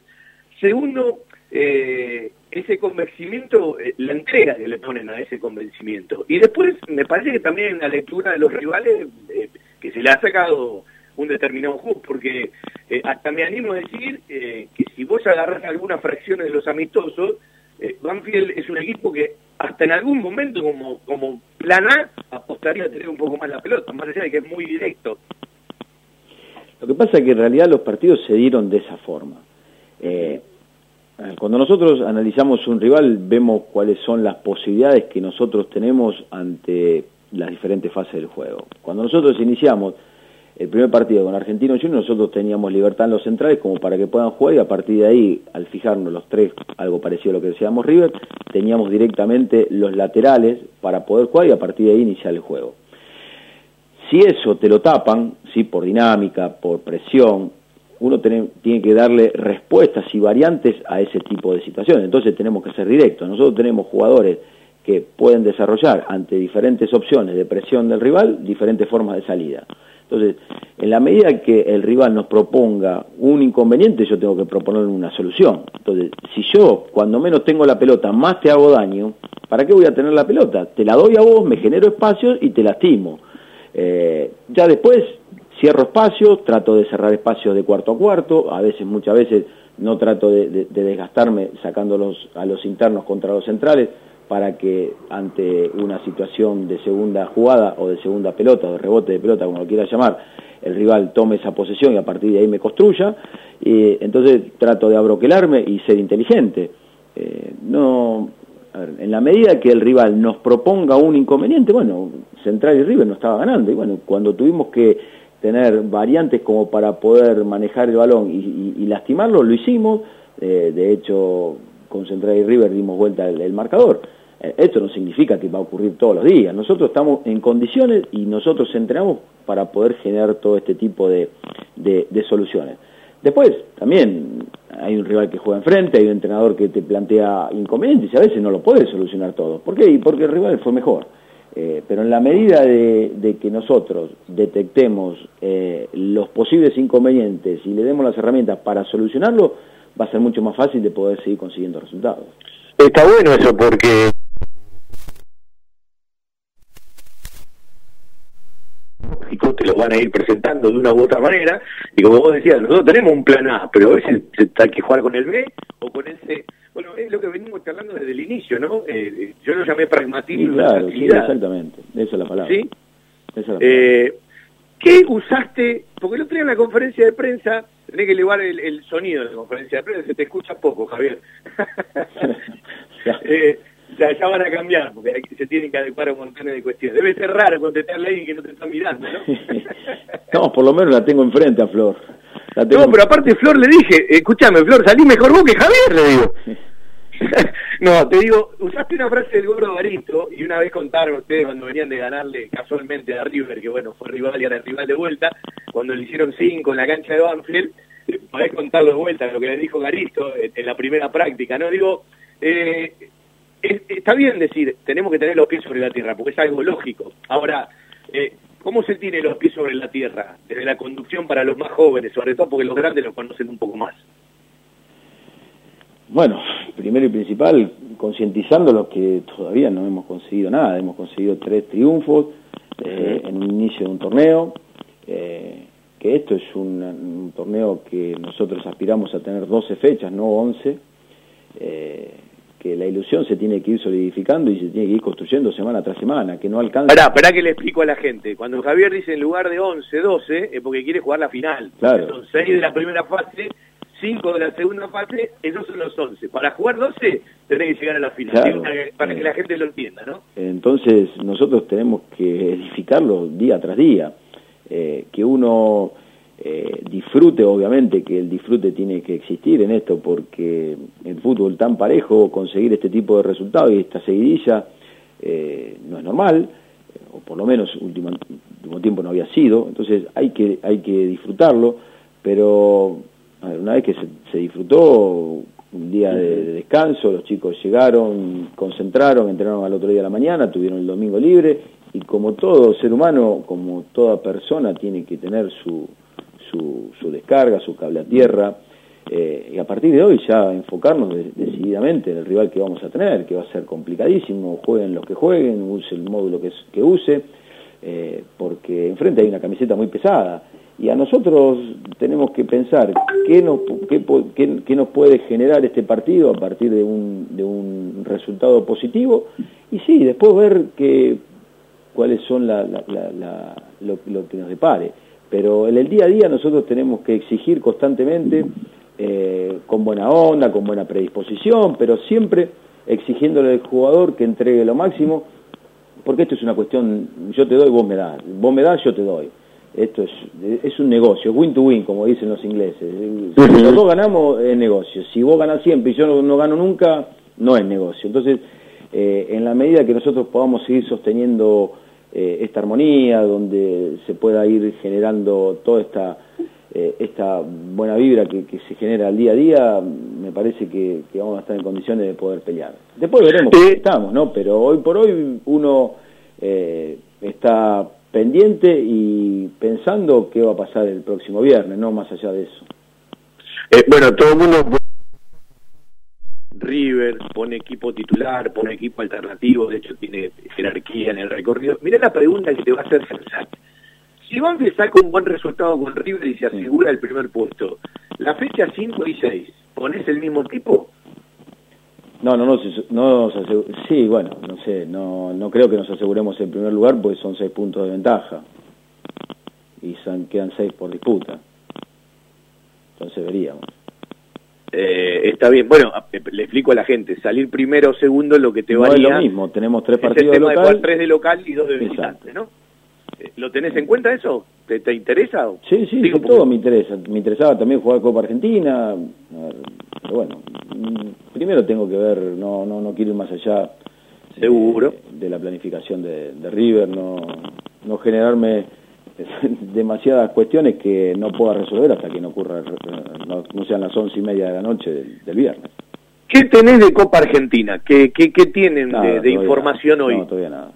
Segundo, eh, ese convencimiento, eh, la entrega que le ponen a ese convencimiento. Y después, me parece que también la lectura de los rivales, eh, que se le ha sacado un determinado juego, porque eh, hasta me animo a decir eh, que si vos agarrás algunas fracciones de los amistosos, eh, Banfield es un equipo que hasta en algún momento como, como plan apostaría a tener un poco más la pelota, más allá de que es muy directo. Lo que pasa es que en realidad los partidos se dieron de esa forma. Eh, cuando nosotros analizamos un rival, vemos cuáles son las posibilidades que nosotros tenemos ante las diferentes fases del juego. Cuando nosotros iniciamos el primer partido con Argentino Junior, nosotros teníamos libertad en los centrales como para que puedan jugar y a partir de ahí, al fijarnos los tres, algo parecido a lo que decíamos River, teníamos directamente los laterales para poder jugar y a partir de ahí iniciar el juego. Si eso te lo tapan, sí, por dinámica, por presión, uno tiene, tiene que darle respuestas y variantes a ese tipo de situaciones. Entonces tenemos que ser directos. Nosotros tenemos jugadores que pueden desarrollar ante diferentes opciones de presión del rival diferentes formas de salida. Entonces, en la medida que el rival nos proponga un inconveniente, yo tengo que proponerle una solución. Entonces, si yo, cuando menos tengo la pelota, más te hago daño, ¿para qué voy a tener la pelota? Te la doy a vos, me genero espacios y te lastimo. Eh, ya después cierro espacios, trato de cerrar espacios de cuarto a cuarto, a veces, muchas veces, no trato de, de, de desgastarme sacándolos a los internos contra los centrales, para que ante una situación de segunda jugada o de segunda pelota o de rebote de pelota, como lo quiera llamar, el rival tome esa posesión y a partir de ahí me construya. Y entonces trato de abroquelarme y ser inteligente. Eh, no, en la medida que el rival nos proponga un inconveniente, bueno, Central y River no estaba ganando, y bueno, cuando tuvimos que tener variantes como para poder manejar el balón y, lastimarlo, lo hicimos, eh, de hecho, con Central y River dimos vuelta el, marcador. Eh, esto no significa que va a ocurrir todos los días. Nosotros estamos en condiciones y nosotros entrenamos para poder generar todo este tipo de, de soluciones. Después, también hay un rival que juega enfrente, hay un entrenador que te plantea inconvenientes y a veces no lo puede solucionar todo. ¿Por qué? Porque el rival fue mejor. Eh, pero en la medida de, que nosotros detectemos eh, los posibles inconvenientes y le demos las herramientas para solucionarlo, va a ser mucho más fácil de poder seguir consiguiendo resultados. Está bueno eso porque te lo van a ir presentando de una u otra manera, y como vos decías, nosotros tenemos un plan A, pero a veces hay que jugar con el B o con el C. Bueno, es lo que venimos charlando desde el inicio, ¿no? Eh, eh, yo lo llamé pragmatismo. claro, sí, exactamente, esa es la palabra. ¿Sí? Eh, ¿Qué usaste? Porque el otro día en la conferencia de prensa, tenés que elevar el, sonido de la conferencia de prensa, se te escucha poco, Javier. eh, ya, ya van a cambiar, porque se tienen que adecuar a un montón de cuestiones. Debe ser raro contestarle a alguien que no te está mirando, ¿no? no, por lo menos la tengo enfrente a Flor. No, pero aparte Flor le dije, escúchame Flor, salí mejor vos que Javier, le digo. no, te digo, usaste una frase del gordo Barito y una vez contaron ustedes cuando venían de ganarle casualmente a River, que bueno, fue rival y era el rival de vuelta, cuando le hicieron cinco en la cancha de Banfield, eh, podés contarlo de vuelta, lo que le dijo Garisto en la primera práctica, ¿no? Digo, eh, está bien decir, tenemos que tener los pies sobre la tierra, porque es algo lógico. Ahora, eh, ¿cómo se tiene los pies sobre la tierra? Desde la conducción para los más jóvenes, sobre todo porque los grandes lo conocen un poco más. Bueno, primero y principal, concientizando los que todavía no hemos conseguido nada. Hemos conseguido tres triunfos eh, en un inicio de un torneo, eh, que esto es un, un, torneo que nosotros aspiramos a tener 12 fechas, no 11. Eh, que la ilusión se tiene que ir solidificando y se tiene que ir construyendo semana tras semana, que no alcanza... Esperá, esperá que le explico a la gente. Cuando Javier dice en lugar de 11, 12, es porque quiere jugar la final. Claro. Son 6 de la primera fase, 5 de la segunda fase, esos son los 11. Para jugar 12, tenés que llegar a la final. Para, que la gente lo entienda, ¿no? Entonces, nosotros tenemos que edificarlo día tras día. Eh, que uno eh, disfrute, obviamente que el disfrute tiene que existir en esto, porque el fútbol tan parejo, conseguir este tipo de resultados y esta seguidilla eh, no es normal, o por lo menos último, último tiempo no había sido, entonces hay que, hay que disfrutarlo, pero una vez que se, disfrutó, un día de, de, descanso, los chicos llegaron, concentraron, entrenaron al otro día de la mañana, tuvieron el domingo libre, y como todo ser humano, como toda persona, tiene que tener su, su, descarga, su cable a tierra, eh, y a partir de hoy ya enfocarnos decididamente en el rival que vamos a tener, que va a ser complicadísimo, jueguen los que jueguen, use el módulo que, que use, eh, porque enfrente hay una camiseta muy pesada, y a nosotros tenemos que pensar qué nos, nos puede generar este partido a partir de un, de un resultado positivo, y sí, después ver que, cuáles son la, lo, lo que nos depare. Pero en el día a día nosotros tenemos que exigir constantemente, eh, con buena onda, con buena predisposición, pero siempre exigiéndole al jugador que entregue lo máximo, porque esto es una cuestión, yo te doy, vos me das, vos me das, yo te doy. Esto es, es un negocio, win to win, como dicen los ingleses. Si los dos ganamos, es negocio. Si vos ganas siempre y yo no, gano nunca, no es negocio. Entonces, eh, en la medida que nosotros podamos seguir sosteniendo eh, esta armonía, donde se pueda ir generando toda esta, eh, esta buena vibra que, se genera al día a día, me parece que, vamos a estar en condiciones de poder pelear. Después veremos cómo estamos, ¿no? Pero hoy por hoy uno eh, está pendiente y pensando qué va a pasar el próximo viernes, no más allá de eso. bueno, todo el mundo River, pone equipo titular, pone equipo alternativo, de hecho tiene jerarquía en el recorrido. Mira la pregunta que te va a hacer César. Si Banfield saca un buen resultado con River y se asegura el primer puesto, la fecha 5 y 6, ¿pones el mismo tipo? No, no, no, no sí, bueno, no sé, no, no creo que nos aseguremos el primer lugar porque son seis puntos de ventaja y son, quedan seis por disputa. Entonces veríamos. Eh, está bien, bueno, le explico a la gente, salir primero o segundo es lo que te no varía. es lo mismo, tenemos tres es el partidos tema de local. jugar tres de local y dos de visitante, ¿no? ¿Lo tenés en cuenta eso? ¿Te, te interesa? Sí, sí, Digo, porque- todo me interesa. Me interesaba también jugar Copa Argentina. Pero bueno, mm, primero tengo que ver, no no no quiero ir más allá eh, Seguro. de la planificación de, de River, no, no generarme demasiadas cuestiones que no pueda resolver hasta que no ocurra, eh, no, no sean las once y media de la noche del, del viernes. ¿Qué tenés de Copa Argentina? ¿Qué, qué, qué tienen Nada, de, información hoy? No, todavía nada.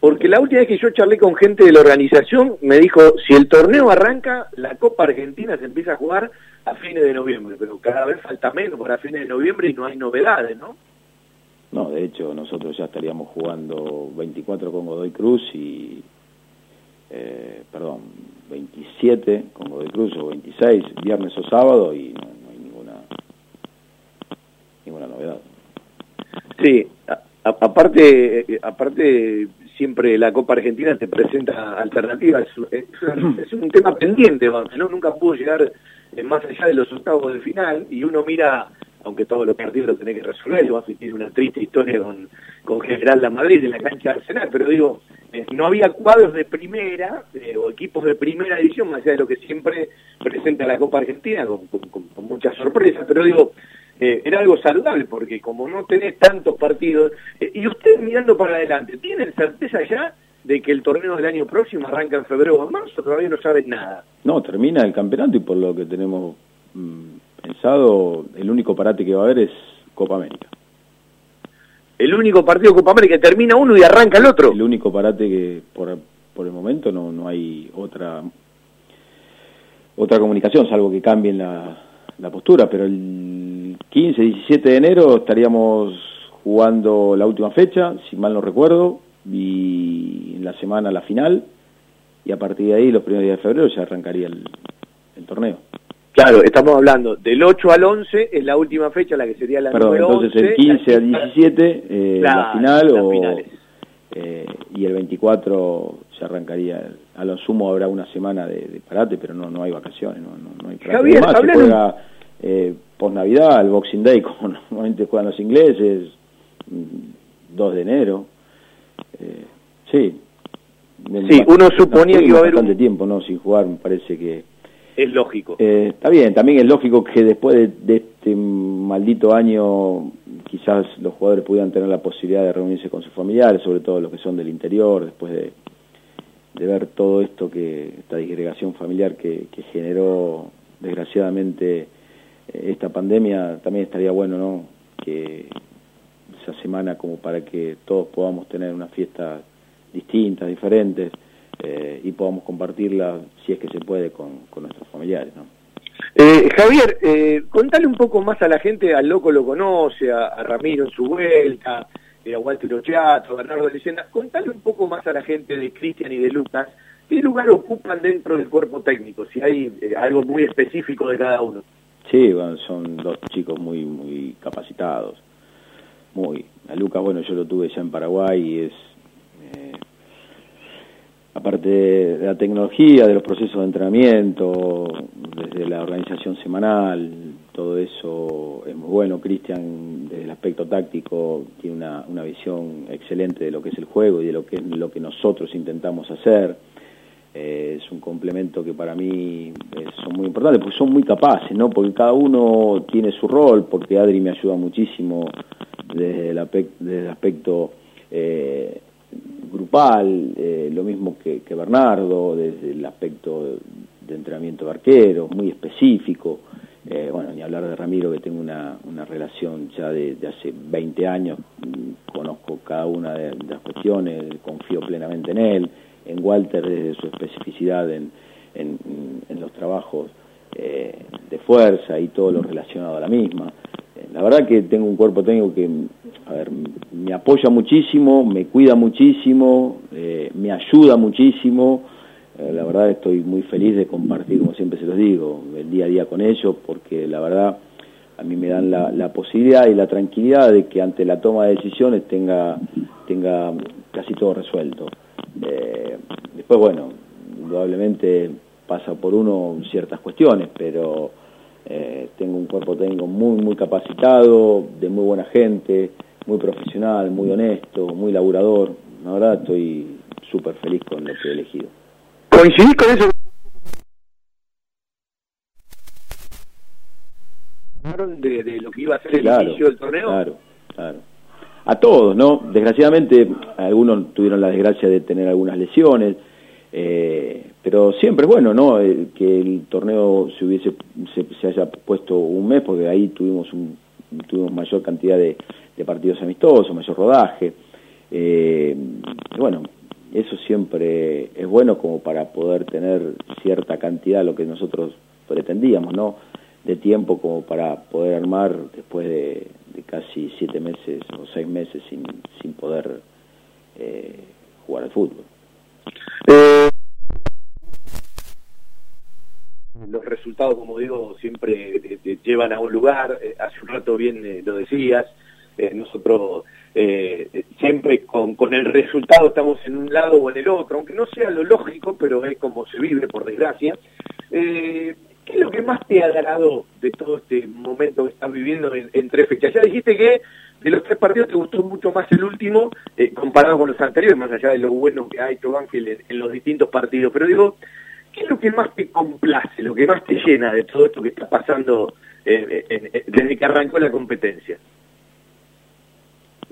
Porque la última vez que yo charlé con gente de la organización me dijo, si el torneo arranca, la Copa Argentina se empieza a jugar a fines de noviembre, pero cada vez falta menos para fines de noviembre y no hay novedades, ¿no? No, de hecho nosotros ya estaríamos jugando 24 con Godoy Cruz y, eh, perdón, 27 con Godoy Cruz o 26, viernes o sábado y no, no hay ninguna, ninguna novedad. Sí, a- aparte, eh, aparte siempre la Copa Argentina te presenta alternativas, es, es un tema pendiente, ¿no? Nunca pudo llegar eh, más allá de los octavos de final y uno mira, aunque todos los partidos los tenés que resolver, y Banfield tiene una triste historia con, con General La Madrid en la cancha de Arsenal, pero digo, eh, no había cuadros de primera eh, o equipos de primera división, más allá de lo que siempre presenta la Copa Argentina, con, con- con muchas sorpresas, pero digo, eh, era algo saludable porque como no tenés tantos partidos, eh, y ustedes mirando para adelante, ¿tienen certeza ya de que el torneo del año próximo arranca en febrero o en marzo? Todavía no saben nada. No, termina el campeonato y por lo que tenemos mm, pensado, el único parate que va a haber es Copa América. El único partido Copa América termina uno y arranca el otro. El único parate que por, por el momento no, no hay otra otra comunicación, salvo que cambien la, la postura, pero el 15, 17 de enero estaríamos jugando la última fecha, si mal no recuerdo, y en la semana la final, y a partir de ahí, los primeros días de febrero, ya arrancaría el, el torneo. Claro, estamos hablando del 8 al 11, es la última fecha, la que sería la Perdón, número entonces 11. el 15 al la- 17, eh, la final, o, eh, y el 24 se arrancaría, a lo sumo habrá una semana de, de parate, pero no no hay vacaciones, no, no, no hay parate. Javier, Además, se juega eh, post Navidad, el Boxing Day, como normalmente juegan los ingleses, mm, 2 de enero. Eh, sí. Sí, uno suponía que iba a haber bastante un- tiempo, ¿no? Sin jugar, me parece que... Es lógico. Eh, está bien, también es lógico que después de, de este maldito año quizás los jugadores pudieran tener la posibilidad de reunirse con sus familiares, sobre todo los que son del interior, después de, de ver todo esto que, esta disgregación familiar que, que generó desgraciadamente eh, esta pandemia, también estaría bueno, ¿no? Que esa semana como para que todos podamos tener una fiesta distintas, diferentes, eh, y podamos compartirla, si es que se puede, con, nuestros familiares. ¿no? Eh, Javier, eh, contale un poco más a la gente, al loco lo conoce, a, Ramiro en su vuelta, eh, a Walter Ochiato, a Bernardo Leyenda, contale un poco más a la gente de Cristian y de Lucas, qué lugar ocupan dentro del cuerpo técnico, si hay eh, algo muy específico de cada uno. Sí, bueno, son dos chicos muy muy capacitados. Muy. A Lucas, bueno, yo lo tuve ya en Paraguay y es eh, aparte de la tecnología, de los procesos de entrenamiento, desde la organización semanal, todo eso es muy bueno. Cristian, desde el aspecto táctico, tiene una, una visión excelente de lo que es el juego y de lo que es lo que nosotros intentamos hacer. Eh, es un complemento que para mí eh, son muy importantes, porque son muy capaces, ¿no? Porque cada uno tiene su rol, porque Adri me ayuda muchísimo desde el, aspecto eh, grupal, eh, lo mismo que, que Bernardo, desde el aspecto de entrenamiento de arqueros, muy específico. Eh, bueno, ni hablar de Ramiro, que tengo una, una relación ya de, hace 20 años, mm, conozco cada una de las cuestiones, confío plenamente en él, en Walter desde su especificidad en, en, en los trabajos eh, de fuerza y todo lo relacionado a la misma. Eh, la verdad que tengo un cuerpo técnico que, a ver, me apoya muchísimo, me cuida muchísimo, eh, me ayuda muchísimo. Eh, la verdad estoy muy feliz de compartir, como siempre se los digo, el día a día con ellos, porque la verdad a mí me dan la, la posibilidad y la tranquilidad de que ante la toma de decisiones tenga, tenga casi todo resuelto. Eh, después, bueno, indudablemente pasa por uno ciertas cuestiones, pero Eh, tengo un cuerpo técnico muy, muy capacitado, de muy buena gente, muy profesional, muy honesto, muy laburador. La verdad estoy súper feliz con lo que he elegido. ¿Coincidís con eso? De, de lo que iba a ser el inicio del torneo. Claro, claro. A todos, ¿no? Desgraciadamente, algunos tuvieron la desgracia de tener algunas lesiones, eh, pero siempre es bueno, ¿no? Eh, que el torneo se hubiese se, haya puesto un mes, porque ahí tuvimos un, tuvimos mayor cantidad de, partidos amistosos, mayor rodaje. Eh, bueno, eso siempre es bueno como para poder tener cierta cantidad, lo que nosotros pretendíamos, ¿no? De tiempo como para poder armar después de, casi siete meses o seis meses sin, sin poder eh, jugar al fútbol. Eh, los resultados, como digo, siempre te, llevan a un lugar. Eh, hace un rato bien lo decías. nosotros siempre con, el resultado estamos en un lado o en el otro, aunque no sea lo lógico, pero es como se vive, por desgracia. ¿Qué es lo que más te ha agradó de todo este momento que estás viviendo en, tres fechas? Ya dijiste que de los tres partidos te gustó mucho más el último eh, comparado con los anteriores, más allá de lo bueno que ha hecho Ángel en, los distintos partidos. Pero digo, ¿qué es lo que más te complace, lo que más te llena de todo esto que está pasando eh, desde que arrancó la competencia?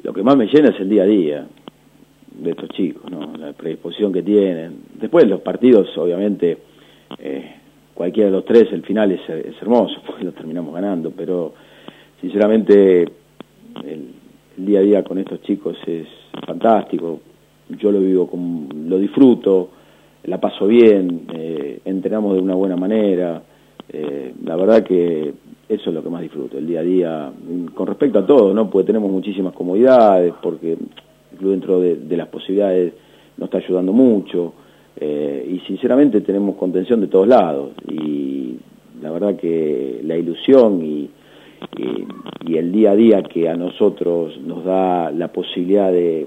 Lo que más me llena es el día a día de estos chicos, ¿no? la predisposición que tienen. Después los partidos, obviamente, eh, cualquiera de los tres, el final es, hermoso, porque lo terminamos ganando, pero sinceramente el, día a día con estos chicos es fantástico, yo lo vivo, con, lo disfruto, la paso bien, eh, entrenamos de una buena manera, eh, la verdad que eso es lo que más disfruto, el día a día, con respecto a todo, ¿no? Porque tenemos muchísimas comodidades, porque dentro de las posibilidades nos está ayudando mucho, eh, y sinceramente tenemos contención de todos lados y la verdad que la ilusión y, y, el día a día que a nosotros nos da la posibilidad de,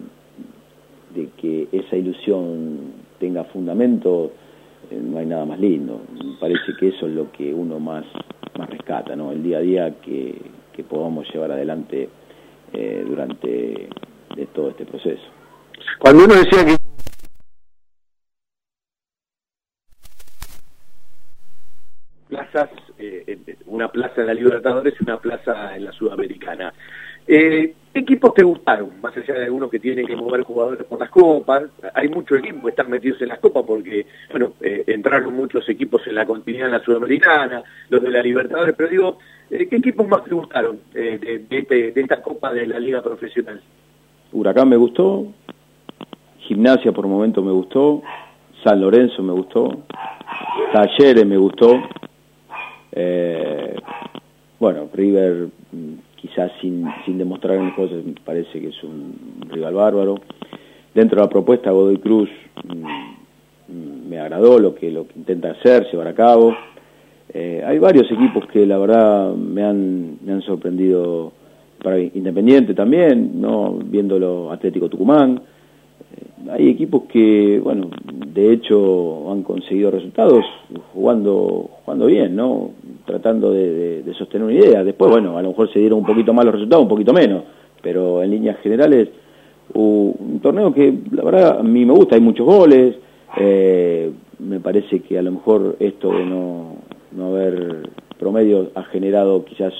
de que esa ilusión tenga fundamento, eh, no hay nada más lindo. Me parece que eso es lo que uno más, más rescata, ¿no? el día a día que, que podamos llevar adelante eh, durante de todo este proceso. Cuando uno decía que plazas, eh, una plaza en la Libertadores y una plaza en la Sudamericana. Eh, ¿Qué equipos te gustaron? Más allá de algunos que tienen que mover jugadores por las copas, hay muchos equipos que están metidos en las copas porque, bueno, eh, entraron muchos equipos en la continuidad en la Sudamericana, los de la Libertadores, pero digo, ¿qué equipos más te gustaron de, de, de esta copa de la Liga Profesional? Huracán me gustó, Gimnasia por momento me gustó, San Lorenzo me gustó, Talleres me gustó, eh, bueno, River mm, quizás sin, sin demostrar grandes cosas parece que es un rival bárbaro. Dentro de la propuesta Godoy Cruz mm, mm, me agradó lo que, lo que intenta hacer, llevar a cabo. Eh, hay varios equipos que la verdad me han, me han sorprendido para Independiente también, no viéndolo Atlético Tucumán hay equipos que, bueno, de hecho han conseguido resultados jugando jugando bien, ¿no? Tratando de, sostener una idea. Después, bueno, a lo mejor se dieron un poquito más los resultados, un poquito menos, pero en líneas generales un torneo que la verdad a mí me gusta, hay muchos goles, eh, me parece que a lo mejor esto de no, no haber promedio ha generado quizás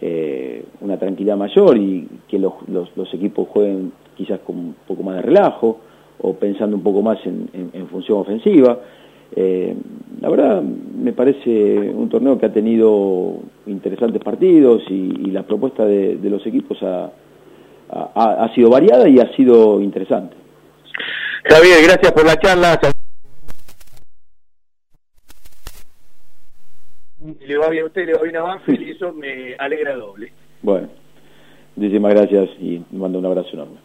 eh, una tranquilidad mayor y que los, los equipos jueguen quizás con un poco más de relajo o pensando un poco más en, función ofensiva. Eh, la verdad me parece un torneo que ha tenido interesantes partidos y, la propuesta de, los equipos ha, ha, sido variada y ha sido interesante. Javier, gracias por la charla. Le va bien a usted, le va bien a Banfield y eso me alegra doble. Bueno, muchísimas gracias y mando un abrazo enorme.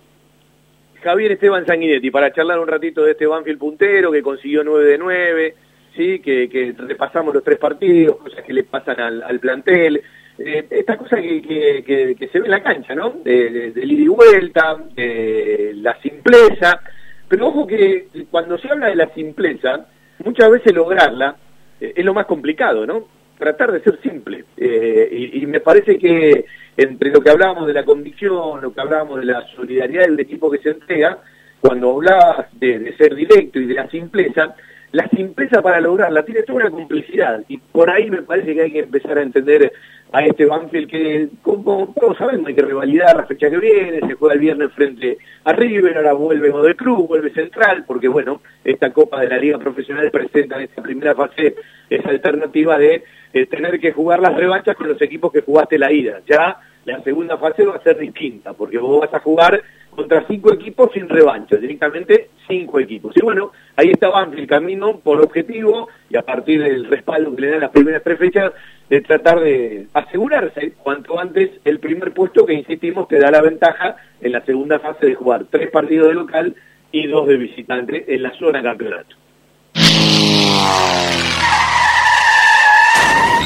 Javier Esteban Sanguinetti, para charlar un ratito de este Banfield puntero que consiguió 9 de 9, ¿sí? que, repasamos los tres partidos, cosas que le pasan al, plantel, eh, esta cosa que, se ve en la cancha, ¿no? De, de, ida y vuelta, de la simpleza, pero ojo que cuando se habla de la simpleza, muchas veces lograrla eh, es lo más complicado, ¿no? Tratar de ser simple. Eh, y, me parece que entre lo que hablábamos de la convicción, lo que hablábamos de la solidaridad del equipo que se entrega, cuando hablabas de, ser directo y de la simpleza, la simpleza para lograrla tiene toda una complicidad y por ahí me parece que hay que empezar a entender a este Banfield que, como todos sabemos, hay que revalidar la fecha que viene, se juega el viernes frente a River, ahora vuelve del Club, vuelve Central, porque bueno, esta Copa de la Liga Profesional presenta en esta primera fase esa alternativa de eh, tener que jugar las revanchas con los equipos que jugaste la ida. Ya la segunda fase va a ser distinta, porque vos vas a jugar contra cinco equipos sin revancha, directamente cinco equipos. Y bueno, ahí está el camino por objetivo y a partir del respaldo que le dan las primeras tres fechas, de tratar de asegurarse cuanto antes el primer puesto que, insistimos, te da la ventaja en la segunda fase de jugar tres partidos de local y dos de visitante en la zona campeonato.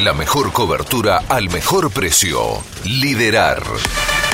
La mejor cobertura al mejor precio. Liderar.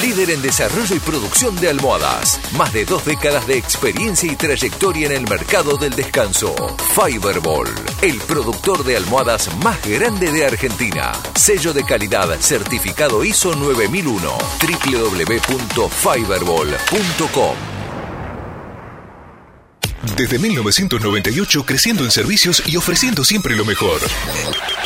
Líder en desarrollo y producción de almohadas. Más de dos décadas de experiencia y trayectoria en el mercado del descanso. Fiberball, el productor de almohadas más grande de Argentina. Sello de calidad certificado ISO 9001. www.fiberball.com desde 1998 creciendo en servicios y ofreciendo siempre lo mejor.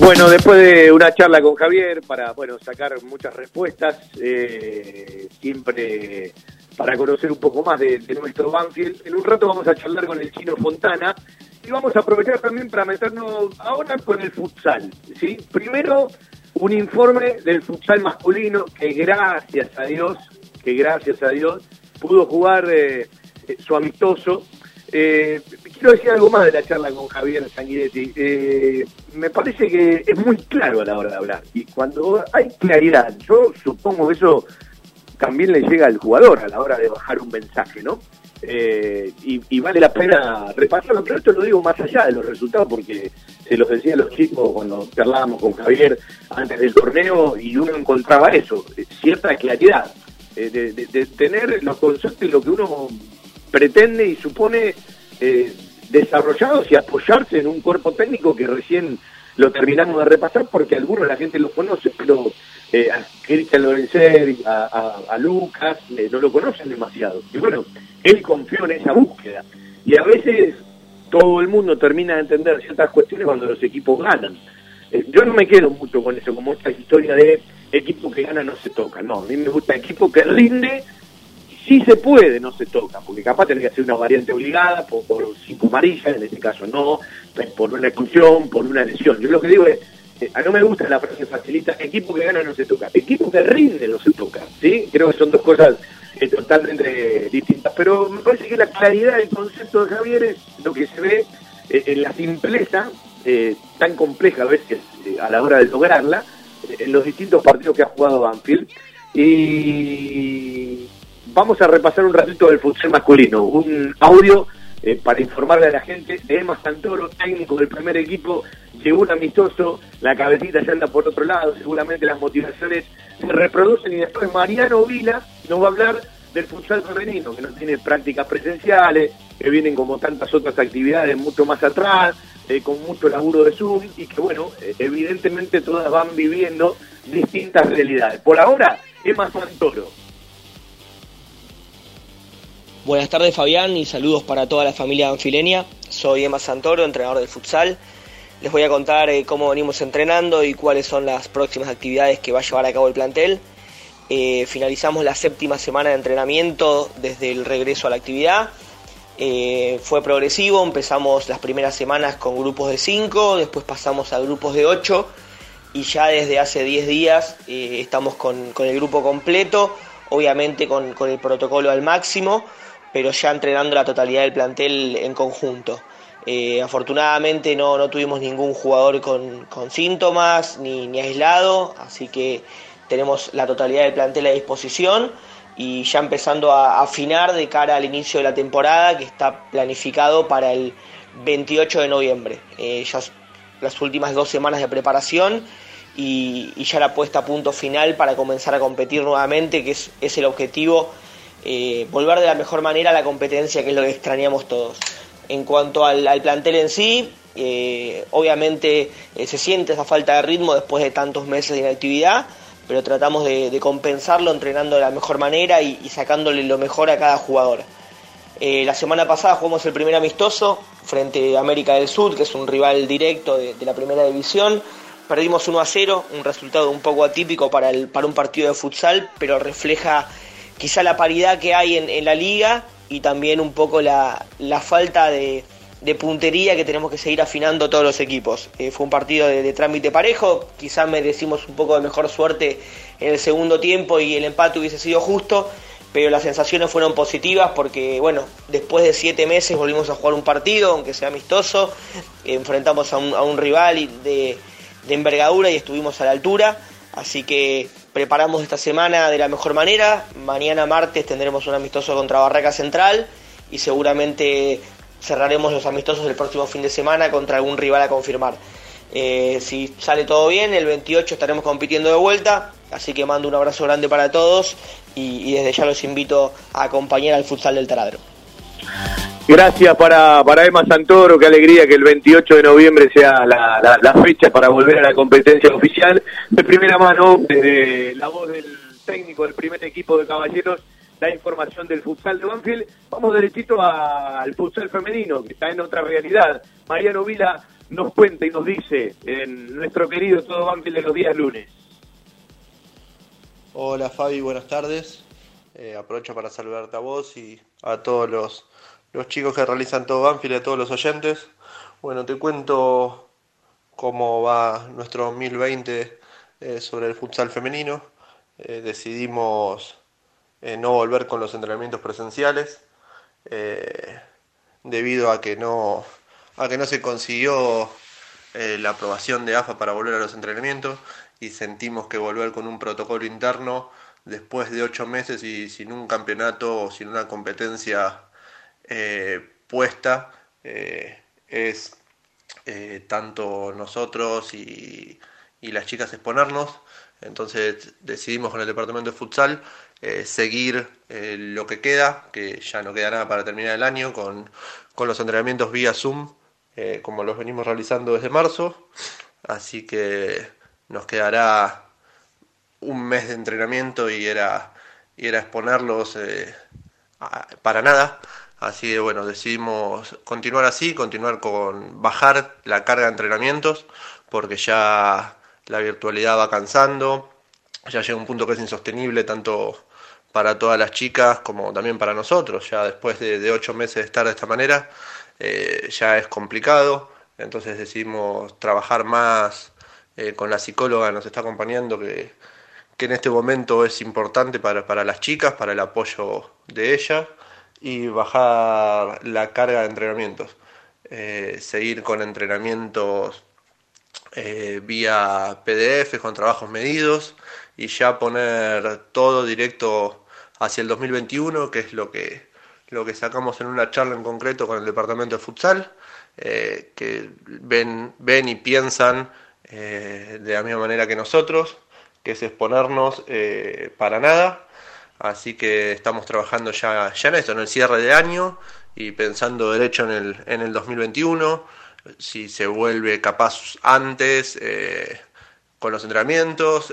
Bueno, después de una charla con Javier para bueno sacar muchas respuestas, eh, siempre para conocer un poco más de, nuestro Banfield, en un rato vamos a charlar con el chino Fontana y vamos a aprovechar también para meternos ahora con el futsal. ¿sí? Primero, un informe del futsal masculino que gracias a Dios, que gracias a Dios pudo jugar eh, eh, su amistoso eh, quiero decir algo más de la charla con Javier Sanguinetti. Eh, me parece que es muy claro a la hora de hablar. Y cuando hay claridad, yo supongo que eso también le llega al jugador a la hora de bajar un mensaje, ¿no? Eh, y, vale la pena repasarlo, pero esto lo digo más allá de los resultados, porque se los decía a los chicos cuando charlábamos con Javier antes del torneo y uno encontraba eso, cierta claridad, de, de tener los conceptos y lo que uno pretende y supone eh, desarrollados y apoyarse en un cuerpo técnico que recién lo terminamos de repasar porque algunos la gente lo conoce, pero eh, a Cristian Lorenzer, a, a, Lucas, eh, no lo conocen demasiado. Y bueno, él confió en esa búsqueda. Y a veces todo el mundo termina de entender ciertas cuestiones cuando los equipos ganan. Eh, yo no me quedo mucho con eso, como esta historia de equipo que gana no se toca. No, a mí me gusta equipo que rinde si se puede, no se toca, porque capaz tiene que hacer una variante obligada por, cinco amarillas, en este caso no, pues, por una expulsión, por una lesión. Yo lo que digo es, eh, a no me gusta la frase facilita, equipo que gana no se toca, equipo que rinde no se toca, ¿sí? Creo que son dos cosas eh, totalmente distintas, pero me parece que la claridad del concepto de Javier es lo que se ve eh, en la simpleza tan compleja a veces a la hora de lograrla, en los distintos partidos que ha jugado Banfield. Y vamos a repasar un ratito del futsal masculino, un audio eh, para informarle a la gente, de Emma Santoro, técnico del primer equipo, llegó un amistoso, la cabecita ya anda por otro lado, seguramente las motivaciones se reproducen y después Mariano Vila nos va a hablar del futsal femenino, que no tiene prácticas presenciales, que vienen como tantas otras actividades mucho más atrás, eh, con mucho laburo de Zoom y que bueno, eh, evidentemente todas van viviendo distintas realidades. Por ahora, Emma Santoro. Buenas tardes Fabián y saludos para toda la familia anfilenia. Soy Emma Santoro, entrenador del futsal. Les voy a contar eh, cómo venimos entrenando y cuáles son las próximas actividades que va a llevar a cabo el plantel. Eh, finalizamos la séptima semana de entrenamiento desde el regreso a la actividad. Eh, fue progresivo, empezamos las primeras semanas con grupos de 5, después pasamos a grupos de 8 y ya desde hace 10 días estamos con, el grupo completo, obviamente con, el protocolo al máximo, pero ya entrenando la totalidad del plantel en conjunto. afortunadamente no, no, tuvimos ningún jugador con, síntomas ni, ni aislado, así que tenemos la totalidad del plantel a disposición y ya empezando a afinar de cara al inicio de la temporada que está planificado para el 28 de noviembre. Eh, ya las últimas dos semanas de preparación y, ya la puesta a punto final para comenzar a competir nuevamente, que es, el objetivo, eh, volver de la mejor manera a la competencia, que es lo que extrañamos todos. En cuanto al, plantel en sí, eh, obviamente se siente esa falta de ritmo después de tantos meses de inactividad pero tratamos de, compensarlo entrenando de la mejor manera y, sacándole lo mejor a cada jugador. Eh, la semana pasada jugamos el primer amistoso frente a América del Sur, que es un rival directo de, la primera división. Perdimos 1 a 0, un resultado un poco atípico para, el, para un partido de futsal, pero refleja quizá la paridad que hay en, la liga y también un poco la falta de, puntería que tenemos que seguir afinando todos los equipos. Eh, fue un partido de, trámite parejo, quizás merecimos un poco de mejor suerte en el segundo tiempo y el empate hubiese sido justo, pero las sensaciones fueron positivas porque, bueno, después de siete meses volvimos a jugar un partido, aunque sea amistoso, enfrentamos a un, rival de, de envergadura y estuvimos a la altura, así que preparamos esta semana de la mejor manera, mañana martes tendremos un amistoso contra Barraca Central y seguramente cerraremos los amistosos del próximo fin de semana contra algún rival a confirmar. Eh, si sale todo bien, el 28 estaremos compitiendo de vuelta, así que mando un abrazo grande para todos y, desde ya los invito a acompañar al futsal del Taradro. Gracias para, para Emma Santoro, qué alegría que el 28 de noviembre sea la, la fecha para volver a la competencia oficial. De primera mano, desde la voz del técnico del primer equipo de caballeros, la información del futsal de Banfield. Vamos derechito al futsal femenino, que está en otra realidad. Mariano Vila nos cuenta y nos dice en nuestro querido Todo Banfield de los días lunes. Hola Fabi, buenas tardes. Eh, aprovecho para saludarte a vos y a todos los, los chicos que realizan Todo Banfield y a todos los oyentes. Bueno, te cuento cómo va nuestro 2020 eh, sobre el futsal femenino. Eh, decidimos eh, no volver con los entrenamientos presenciales debido a que no a que no se consiguió la aprobación de AFA para volver a los entrenamientos y sentimos que volver con un protocolo interno después de ocho meses y sin un campeonato o sin una competencia puesta es tanto nosotros y, y las chicas exponernos entonces decidimos con el departamento de futsal eh, seguir eh, lo que queda, que ya no queda nada para terminar el año, con, los entrenamientos vía Zoom, eh, como los venimos realizando desde marzo. Así que nos quedará un mes de entrenamiento y era, y era exponerlos para nada. Así que bueno, decidimos continuar así, continuar con bajar la carga de entrenamientos, porque ya la virtualidad va cansando, ya llega un punto que es insostenible tanto para todas las chicas como también para nosotros. Ya después de, ocho meses de estar de esta manera, eh, ya es complicado. Entonces decidimos trabajar más eh, con la psicóloga, nos está acompañando, que, en este momento es importante para, para las chicas, para el apoyo de ellas, y bajar la carga de entrenamientos. Eh, seguir con entrenamientos vía PDF, con trabajos medidos, y ya poner todo directo hacia el 2021, que es lo que, lo que sacamos en una charla en concreto con el departamento de futsal, eh, que ven, ven y piensan eh, de la misma manera que nosotros, que es exponernos eh, para nada. Así que estamos trabajando ya, ya en esto, en el cierre de año y pensando derecho en el, en el 2021, si se vuelve capaz antes con los entrenamientos,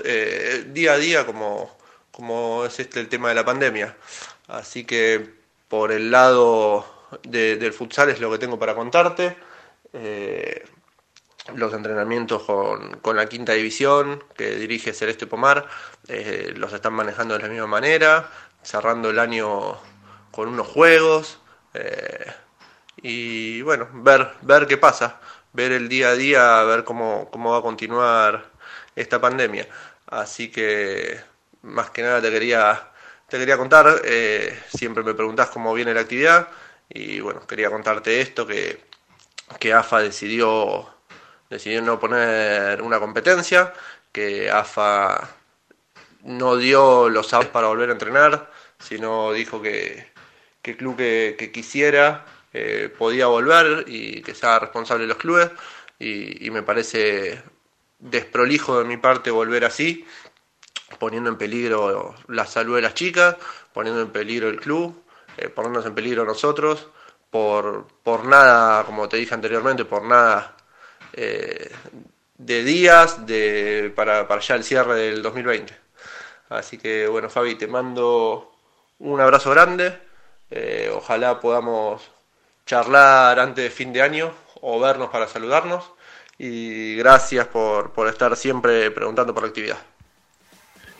día a día como, como es este el tema de la pandemia. Así que por el lado del futsal es lo que tengo para contarte. Eh, los entrenamientos con, la quinta división que dirige Celeste Pomar eh, los están manejando de la misma manera, cerrando el año con unos juegos eh, y bueno, ver, ver qué pasa, ver el día a día, ver cómo, cómo va a continuar esta pandemia. Así que más que nada te quería te quería contar, eh, siempre me preguntás cómo viene la actividad y bueno, quería contarte esto, que, que AFA decidió, decidió no poner una competencia, que AFA no dio los sabes para volver a entrenar, sino dijo que, que el club que, quisiera eh, podía volver y que sea responsable de los clubes. Y, y me parece desprolijo de mi parte volver así poniendo en peligro la salud de las chicas, poniendo en peligro el club, eh, poniéndonos en peligro nosotros, por, por nada, como te dije anteriormente, por nada eh, de días para, para ya el cierre del 2020. Así que bueno, Fabi, te mando un abrazo grande. Eh, ojalá podamos charlar antes de fin de año o vernos para saludarnos. Y gracias por, por estar siempre preguntando por la actividad.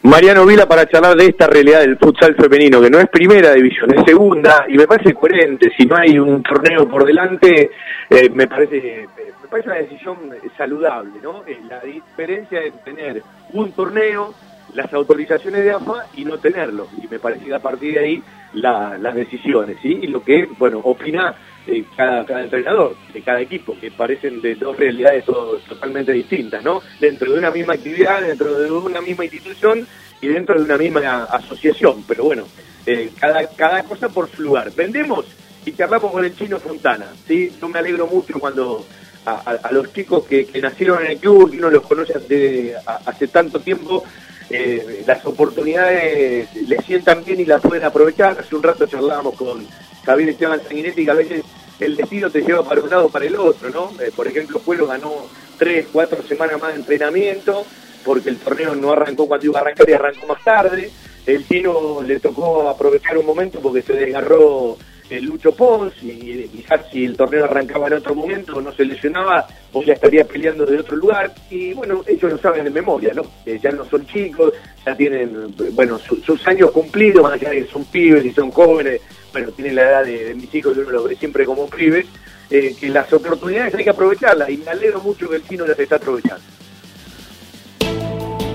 Mariano Vila para charlar de esta realidad del futsal femenino, que no es primera división, es segunda, y me parece coherente, si no hay un torneo por delante, eh, me parece parece una decisión saludable, ¿no? Eh, la diferencia de tener un torneo, las autorizaciones de AFA y no tenerlo, y me parece que a partir de ahí las decisiones, ¿sí? Y lo que, bueno, opina eh, cada, cada entrenador de cada equipo, que parecen de dos realidades totalmente distintas, ¿no? Dentro de una misma actividad, dentro de una misma institución y dentro de una misma asociación, pero bueno, eh, cada, cada cosa por su lugar. Vendemos y charlamos con el chino Fontana, ¿sí? Yo me alegro mucho cuando a, los chicos que, nacieron en el club, que uno los conoce hace, hace tanto tiempo, eh, las oportunidades les sientan bien y las pueden aprovechar. Hace un rato charlábamos con Javier Esteban Sanguinetti que a veces el destino te lleva para un lado o para el otro, ¿no? Eh, por ejemplo, Pueblo ganó tres, cuatro semanas más de entrenamiento porque el torneo no arrancó cuando iba a arrancar y arrancó más tarde. El Chino le tocó aprovechar un momento porque se desgarró Lucho Pons y quizás si el torneo arrancaba en otro momento no se lesionaba o ya estaría peleando de otro lugar. Y bueno ellos lo saben de memoria no ya no son chicos ya tienen bueno sus años cumplidos más allá de que son pibes y son jóvenes bueno tienen la edad de, mis hijos yo lo ve siempre como pibes eh, que las oportunidades hay que aprovecharlas y me alegro mucho que el chino las está aprovechando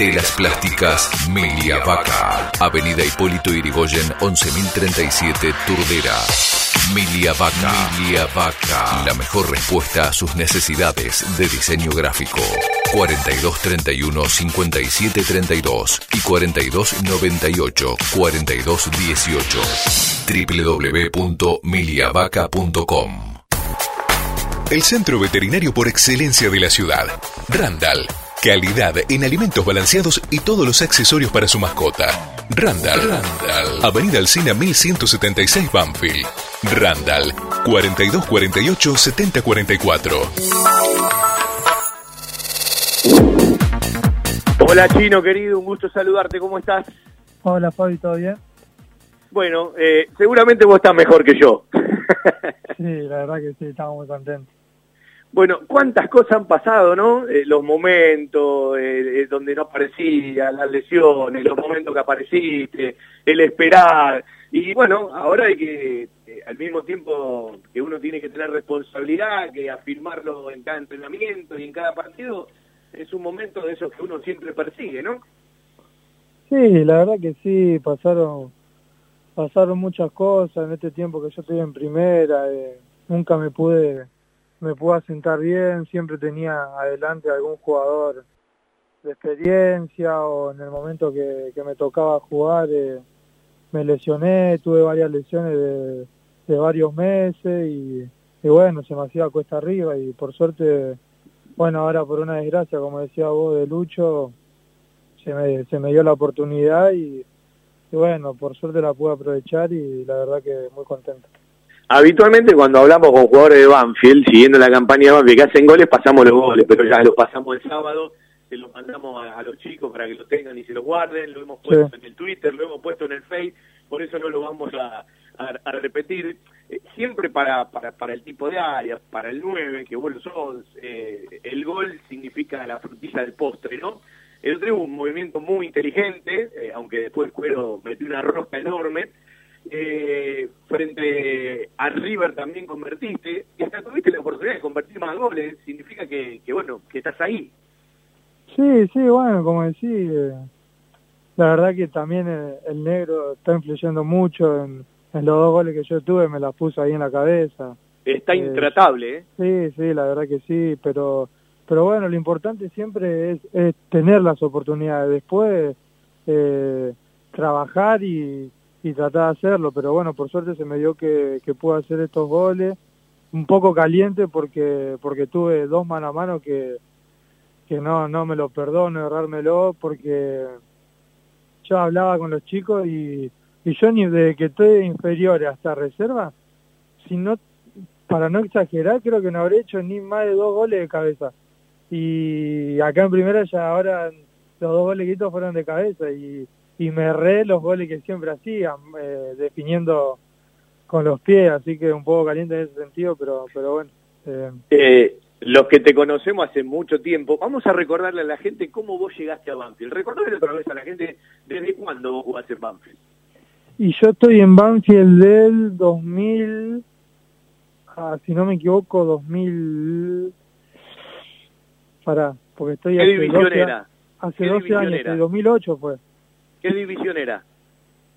Telas Plásticas Milia Vaca. Avenida Hipólito Irigoyen 11037 Turdera. Milia Vaca. La mejor respuesta a sus necesidades de diseño gráfico. 4231 5732 y 4298 4218. www.miliavaca.com El centro veterinario por excelencia de la ciudad. Randall Calidad en alimentos balanceados y todos los accesorios para su mascota. Randall. Randall. Avenida Alcina 1176 Banfield. Randall. 4248 7044. Hola Chino querido, un gusto saludarte, ¿cómo estás? Hola Fabi, ¿todo bien? Bueno, eh, seguramente vos estás mejor que yo. sí, la verdad que sí, estamos muy contentos. Bueno, cuántas cosas han pasado, ¿no? Eh, los momentos eh, eh, donde no aparecía, las lesiones, los momentos que apareciste, el esperar. Y bueno, ahora hay que, al mismo tiempo que uno tiene que tener responsabilidad, que afirmarlo en cada entrenamiento y en cada partido, es un momento de esos que uno siempre persigue, ¿no? Sí, la verdad que sí, pasaron pasaron muchas cosas en este tiempo que yo estoy en primera, nunca me pude me pude asentar bien, siempre tenía adelante algún jugador de experiencia o en el momento que, me tocaba jugar eh, me lesioné, tuve varias lesiones de, varios meses y, bueno, se me hacía cuesta arriba y por suerte, bueno, ahora por una desgracia, como decía vos, de Lucho, se me, se me dio la oportunidad y, y bueno, por suerte la pude aprovechar y la verdad que muy contento. Habitualmente cuando hablamos con jugadores de Banfield, siguiendo la campaña de Banfield, que hacen goles, pasamos los goles, pero ya los pasamos el sábado, se los mandamos a, los chicos para que los tengan y se los guarden, lo hemos puesto en el Twitter, lo hemos puesto en el Face, por eso no lo vamos a, repetir. Eh, siempre para, para, para el tipo de área, para el 9, que vos lo sos, eh, el gol significa la frutilla del postre, ¿no? El otro un movimiento muy inteligente, eh, aunque después Cuero metió una rosca enorme, eh, frente a River también convertiste, y hasta tuviste la oportunidad de convertir más goles, significa que, que bueno, que estás ahí. Sí, sí, bueno, como decís, eh, la verdad que también el, negro está influyendo mucho en, los dos goles que yo tuve, me las puso ahí en la cabeza. Está eh, intratable, ¿eh? Sí, sí, la verdad que sí, pero pero bueno, lo importante siempre es, es tener las oportunidades, después eh, trabajar y, y tratar de hacerlo, pero bueno, por suerte se me dio que, que pude hacer estos goles, un poco caliente porque porque tuve dos mano a mano que, que no, no me lo perdono errármelo porque yo hablaba con los chicos y, y yo ni desde que estoy inferior hasta reserva, si no, para no exagerar, creo que no habré hecho ni más de dos goles de cabeza. Y acá en primera ya ahora los dos goles fueron de cabeza y y me erré los goles que siempre hacía, eh, definiendo con los pies, así que un poco caliente en ese sentido, pero, pero bueno. Eh. eh los que te conocemos hace mucho tiempo, vamos a recordarle a la gente cómo vos llegaste a Banfield. Recordale otra vez a la gente desde cuándo vos jugás en Banfield. Y yo estoy en Banfield del 2000, ah, si no me equivoco, 2000... Pará, porque estoy... ¿Qué división era? Hace 12 años, en 2008 fue. ¿Qué división era?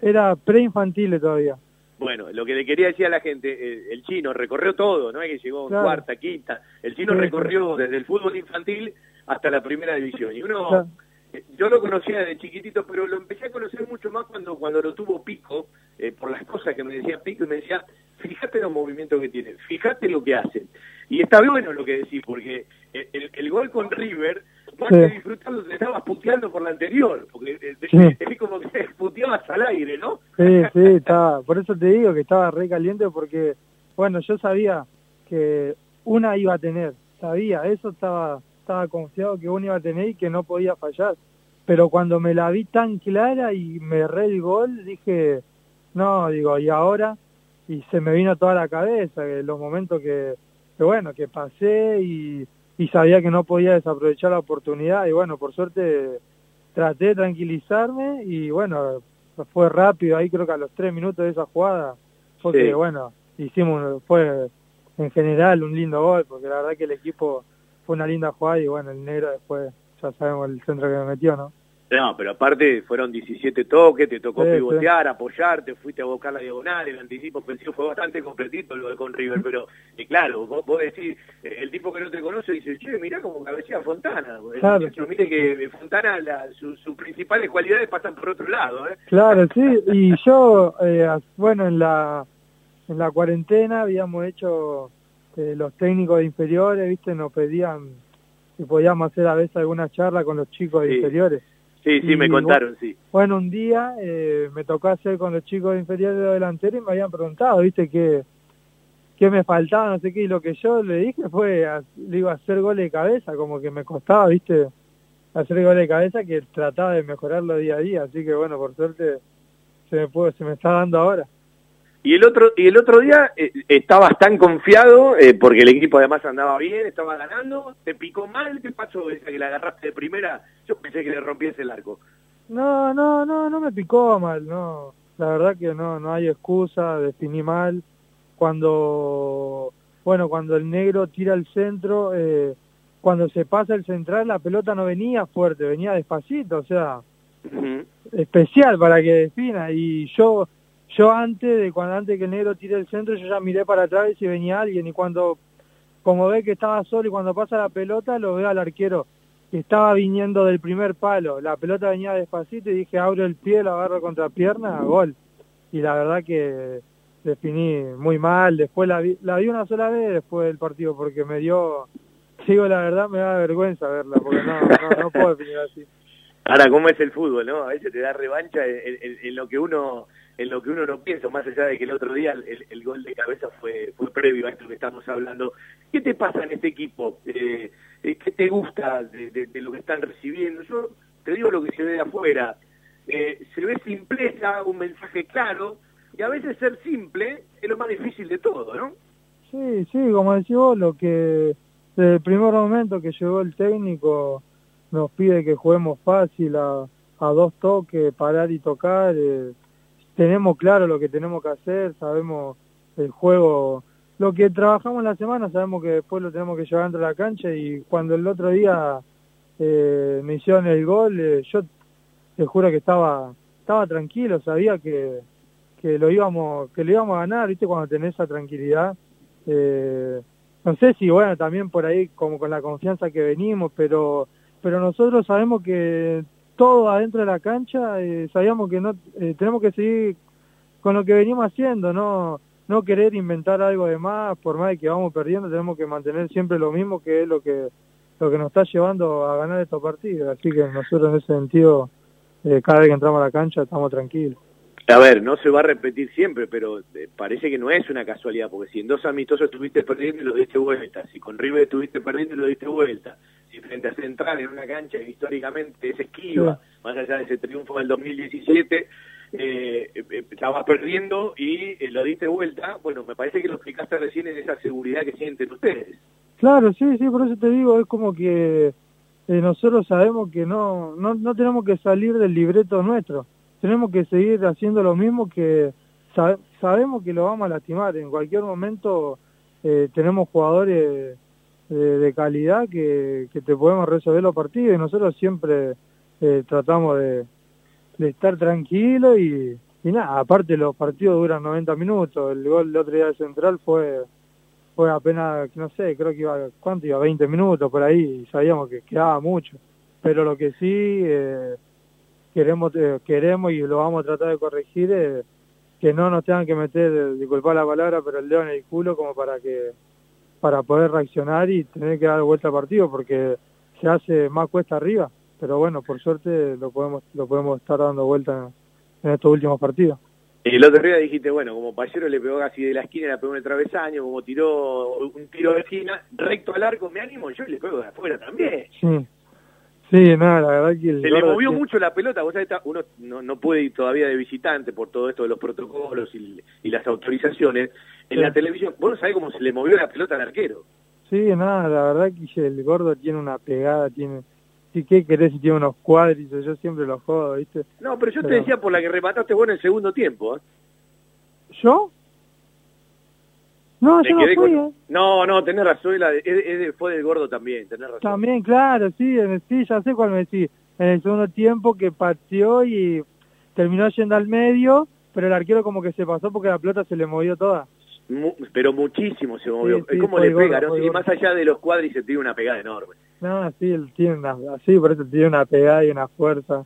Era preinfantil todavía. Bueno, lo que le quería decir a la gente, el, chino recorrió todo, no es que llegó en cuarta, quinta. El chino recorrió desde el fútbol infantil hasta la primera división. Y uno, eh, yo lo conocía de chiquitito, pero lo empecé a conocer mucho más cuando, cuando lo tuvo Pico, eh, por las cosas que me decía Pico, y me decía, fíjate los movimientos que tienen, fíjate lo que hacen. Y está bueno lo que decís, porque el, el gol con River más que disfrutando, te estabas puteando por la anterior, porque eh, es como que puteabas al aire, ¿no? Sí, sí, estaba, por eso te digo que estaba re caliente, porque, bueno, yo sabía que una iba a tener, sabía, eso estaba, estaba confiado que una iba a tener y que no podía fallar, pero cuando me la vi tan clara y me erré el gol, dije, no, digo, y ahora, y se me vino toda la cabeza, que los momentos que, que bueno, que pasé y y sabía que no podía desaprovechar la oportunidad y bueno, por suerte traté de tranquilizarme y bueno, fue rápido, ahí creo que a los tres minutos de esa jugada fue que bueno, hicimos, fue en general un lindo gol, porque la verdad que el equipo fue una linda jugada y bueno, el negro después ya sabemos el centro que me metió, ¿no? No, pero aparte fueron 17 toques, te tocó pivotear, apoyarte, fuiste a buscar la diagonal, el anticipo ofensivo fue bastante completito lo de con River, pero y claro, vos, decís, eh, el tipo que no te conoce dice, che, mirá como cabecea Fontana. Claro. mire que Fontana, sus su principales cualidades pasan por otro lado. ¿eh? Claro, sí, y yo, eh, bueno, en la, en la cuarentena habíamos hecho, eh, los técnicos inferiores, viste, nos pedían si podíamos hacer a veces alguna charla con los chicos inferiores Sí, sí, me contaron, sí. Bueno, un día eh, me tocó hacer con los chicos inferiores de delantero y me habían preguntado, ¿viste? ¿Qué, qué me faltaba? No sé qué. Y lo que yo le dije fue, digo, hacer goles de cabeza, como que me costaba, ¿viste? Hacer goles de cabeza que trataba de mejorarlo día a día. Así que bueno, por suerte se me, puede, se me está dando ahora. Y el otro y el otro día eh, estabas tan confiado eh, porque el equipo además andaba bien, estaba ganando, te picó mal, ¿qué pasó esa que la agarraste de primera? Yo pensé que le rompiese el arco. No, no, no, no me picó mal, no. La verdad que no, no hay excusa, definí mal. Cuando, bueno, cuando el negro tira al centro, eh, cuando se pasa el central, la pelota no venía fuerte, venía despacito, o sea, especial para que defina. Y yo, yo antes de cuando antes que el negro tire el centro, yo ya miré para atrás y si venía alguien. Y cuando, como ve que estaba solo y cuando pasa la pelota, lo veo al arquero que estaba viniendo del primer palo. La pelota venía despacito y dije, abro el pie, lo agarro contra pierna, gol. Y la verdad que definí muy mal. Después la vi, la vi una sola vez después del partido porque me dio, digo la verdad, me da vergüenza verla porque no, no, no puedo definir así. Ahora, ¿cómo es el fútbol, no? A veces te da revancha en lo que uno en lo que uno no piensa, más allá de que el otro día el, el gol de cabeza fue fue previo a esto que estamos hablando. ¿Qué te pasa en este equipo? Eh, eh, ¿Qué te gusta de, lo que están recibiendo? Yo te digo lo que se ve de afuera. Eh, se ve simpleza, un mensaje claro, y a veces ser simple es lo más difícil de todo, ¿no? Sí, sí, como decís vos, lo que desde el primer momento que llegó el técnico nos pide que juguemos fácil a, a dos toques, parar y tocar. eh, tenemos claro lo que tenemos que hacer, sabemos el juego, lo que trabajamos la semana, sabemos que después lo tenemos que llevar dentro de la cancha y cuando el otro día eh, me hicieron el gol, eh, yo te juro que estaba estaba tranquilo, sabía que, que lo íbamos que lo íbamos a ganar, viste cuando tenés esa tranquilidad. Eh, no sé si bueno también por ahí como con la confianza que venimos, pero pero nosotros sabemos que todo adentro de la cancha eh, sabíamos que no eh, tenemos que seguir con lo que venimos haciendo, no no querer inventar algo de más, por más de que vamos perdiendo, tenemos que mantener siempre lo mismo que es lo que lo que nos está llevando a ganar estos partidos, así que nosotros en ese sentido eh, cada vez que entramos a la cancha estamos tranquilos. A ver, no se va a repetir siempre, pero eh, parece que no es una casualidad, porque si en dos amistosos estuviste perdiendo y lo diste vuelta, si con River estuviste perdiendo y lo diste vuelta, si frente a Central en una cancha que históricamente es esquiva, más allá de ese triunfo del 2017, eh, eh, estabas perdiendo y eh, lo diste vuelta, bueno, me parece que lo explicaste recién en esa seguridad que sienten ustedes. Claro, sí, sí, por eso te digo, es como que eh, nosotros sabemos que no, no, no tenemos que salir del libreto nuestro, tenemos que seguir haciendo lo mismo que sa- sabemos que lo vamos a lastimar, en cualquier momento eh, tenemos jugadores de, de calidad que, que te podemos resolver los partidos y nosotros siempre eh, tratamos de, de estar tranquilos y, y nada, aparte los partidos duran 90 minutos, el gol del otro día de Central fue fue apenas, no sé, creo que iba, ¿cuánto iba? 20 minutos por ahí, y sabíamos que quedaba mucho. Pero lo que sí eh, queremos eh, queremos y lo vamos a tratar de corregir es que no nos tengan que meter, eh, disculpa la palabra, pero el dedo en el culo como para que para poder reaccionar y tener que dar vuelta al partido porque se hace más cuesta arriba. Pero bueno, por suerte lo podemos lo podemos estar dando vuelta en, en estos últimos partidos. Y el otro día dijiste, bueno, como Pallero le pegó casi de la esquina, le pegó en el travesaño, como tiró un tiro de esquina, recto al arco, me animo yo le pego de afuera también. Sí, sí, nada, la verdad que el Se le movió mucho la pelota, vos sabés, uno no, no puede ir todavía de visitante por todo esto de los protocolos y, y las autorizaciones. En Sí. la televisión, vos no sabés cómo se le movió la pelota al arquero. Sí, nada, la verdad que el gordo tiene una pegada, tiene... ¿qué querés si tiene unos cuádriceps? Yo siempre lo jodo, ¿viste? No, pero yo te decía por la que remataste vos en el segundo tiempo. ¿eh? ¿Yo? No, yo no quedé fui, con- ¿eh? No, no, tenés razón, la de- es- es de- fue del gordo también, tenés razón. También, claro, sí, en el- sí, ya sé cuál me decís. En el segundo tiempo que pateó y terminó yendo al medio, pero el arquero como que se pasó porque la pelota se le movió toda. Mu- pero muchísimo se movió. Sí, sí, es como le gordo, pega, ¿no? Sí, más allá de los cuádriceps tiene una pegada enorme. No, sí, él tiene una... Sí, por eso tiene una pegada y una fuerza.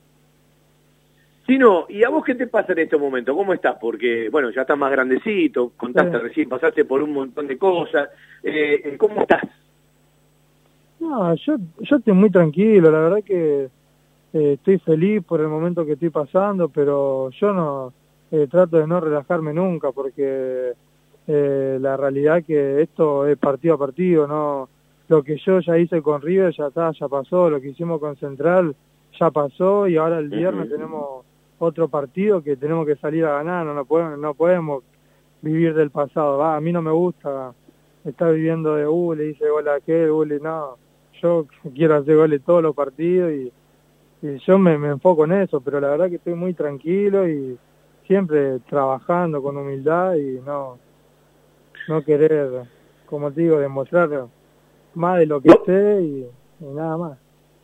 Sí, no, ¿y a vos qué te pasa en este momento? ¿Cómo estás? Porque, bueno, ya estás más grandecito, contaste Sí. recién, pasaste por un montón de cosas. Eh, ¿Cómo estás? No, yo, yo estoy muy tranquilo, la verdad que eh, estoy feliz por el momento que estoy pasando, pero yo no eh, trato de no relajarme nunca porque eh, la realidad que esto es partido a partido, no lo que yo ya hice con River ya está, ya pasó, lo que hicimos con Central ya pasó y ahora el viernes tenemos otro partido que tenemos que salir a ganar, no, no podemos, no podemos vivir del pasado. Va, a mí no me gusta estar viviendo de, uh, le hice gol a aquel, uh, le- no. Yo quiero hacer goles todos los partidos y, y yo me, me enfoco en eso, pero la verdad que estoy muy tranquilo y siempre trabajando con humildad y no, no querer, como te digo, demostrar más de lo que sé y, y nada más.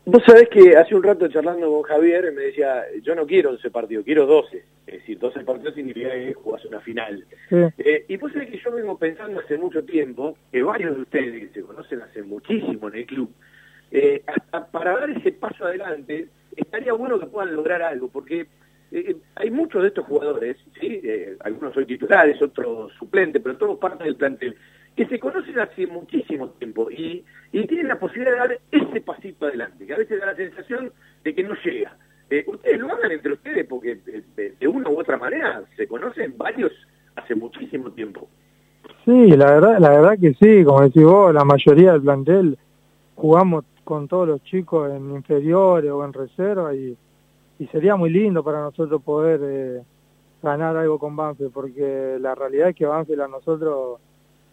Vos sabés que hace un rato charlando con Javier me decía, yo no quiero 11 partidos, quiero 12. Es decir, 12 partidos significa que jugás una final. Sí. Eh, y vos sabés que yo vengo pensando hace mucho tiempo, que varios de ustedes que se conocen hace muchísimo en el club, eh, hasta para dar ese paso adelante, estaría bueno que puedan lograr algo, porque eh, hay muchos de estos jugadores, ¿sí? Eh, algunos son titulares, otros suplentes, pero todos parte del plantel, que se conocen hace muchísimo tiempo y, y tienen la posibilidad de dar ese pasito adelante, que a veces da la sensación de que no llega. Eh, ustedes lo hagan entre ustedes porque eh, de, una u otra manera se conocen varios hace muchísimo tiempo. Sí, la verdad, la verdad que sí, como decís vos, la mayoría del plantel jugamos con todos los chicos en inferiores o en reserva y, y sería muy lindo para nosotros poder eh, ganar algo con Banfield, porque la realidad es que Banfield a nosotros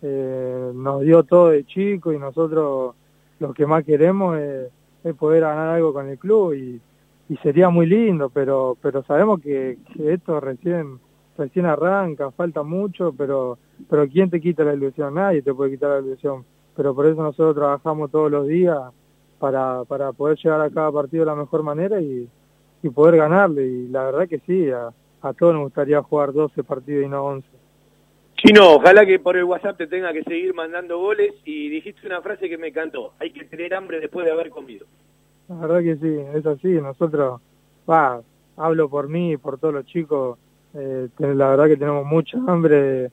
eh, nos dio todo de chico y nosotros lo que más queremos es, poder ganar algo con el club y, y sería muy lindo, pero pero sabemos que, que esto recién recién arranca, falta mucho, pero pero quién te quita la ilusión, nadie te puede quitar la ilusión, pero por eso nosotros trabajamos todos los días para para poder llegar a cada partido de la mejor manera y, y poder ganarle y la verdad que sí, a, a todos nos gustaría jugar 12 partidos y no 11. Chino, ojalá que por el WhatsApp te tenga que seguir mandando goles y dijiste una frase que me encantó, hay que tener hambre después de haber comido. La verdad que sí, es así. Nosotros, va, hablo por mí y por todos los chicos. eh, la verdad que tenemos mucha hambre de,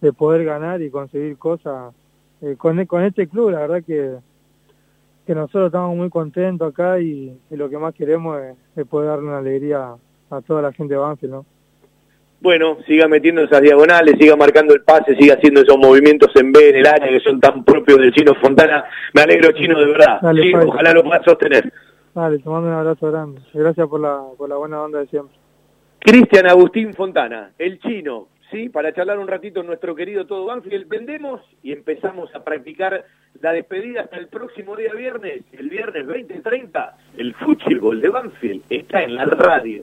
de poder ganar y conseguir cosas eh, con, con este club. La verdad que, que nosotros estamos muy contentos acá y, lo que más queremos es, es poder darle una alegría a toda la gente de Banfield, ¿no? Bueno, siga metiendo esas diagonales, siga marcando el pase, siga haciendo esos movimientos en B en el área que son tan propios del Chino Fontana. Me alegro, Chino, de verdad. Dale, Sí, ojalá lo puedas sostener. Dale, te mando un abrazo grande. Gracias por la, por la buena onda de siempre. Cristian Agustín Fontana, el chino, ¿sí? Para charlar un ratito nuestro querido Todo Banfield. Vendemos y empezamos a practicar la despedida hasta el próximo día viernes. El viernes 20.30, el fútbol de Banfield está en la radio.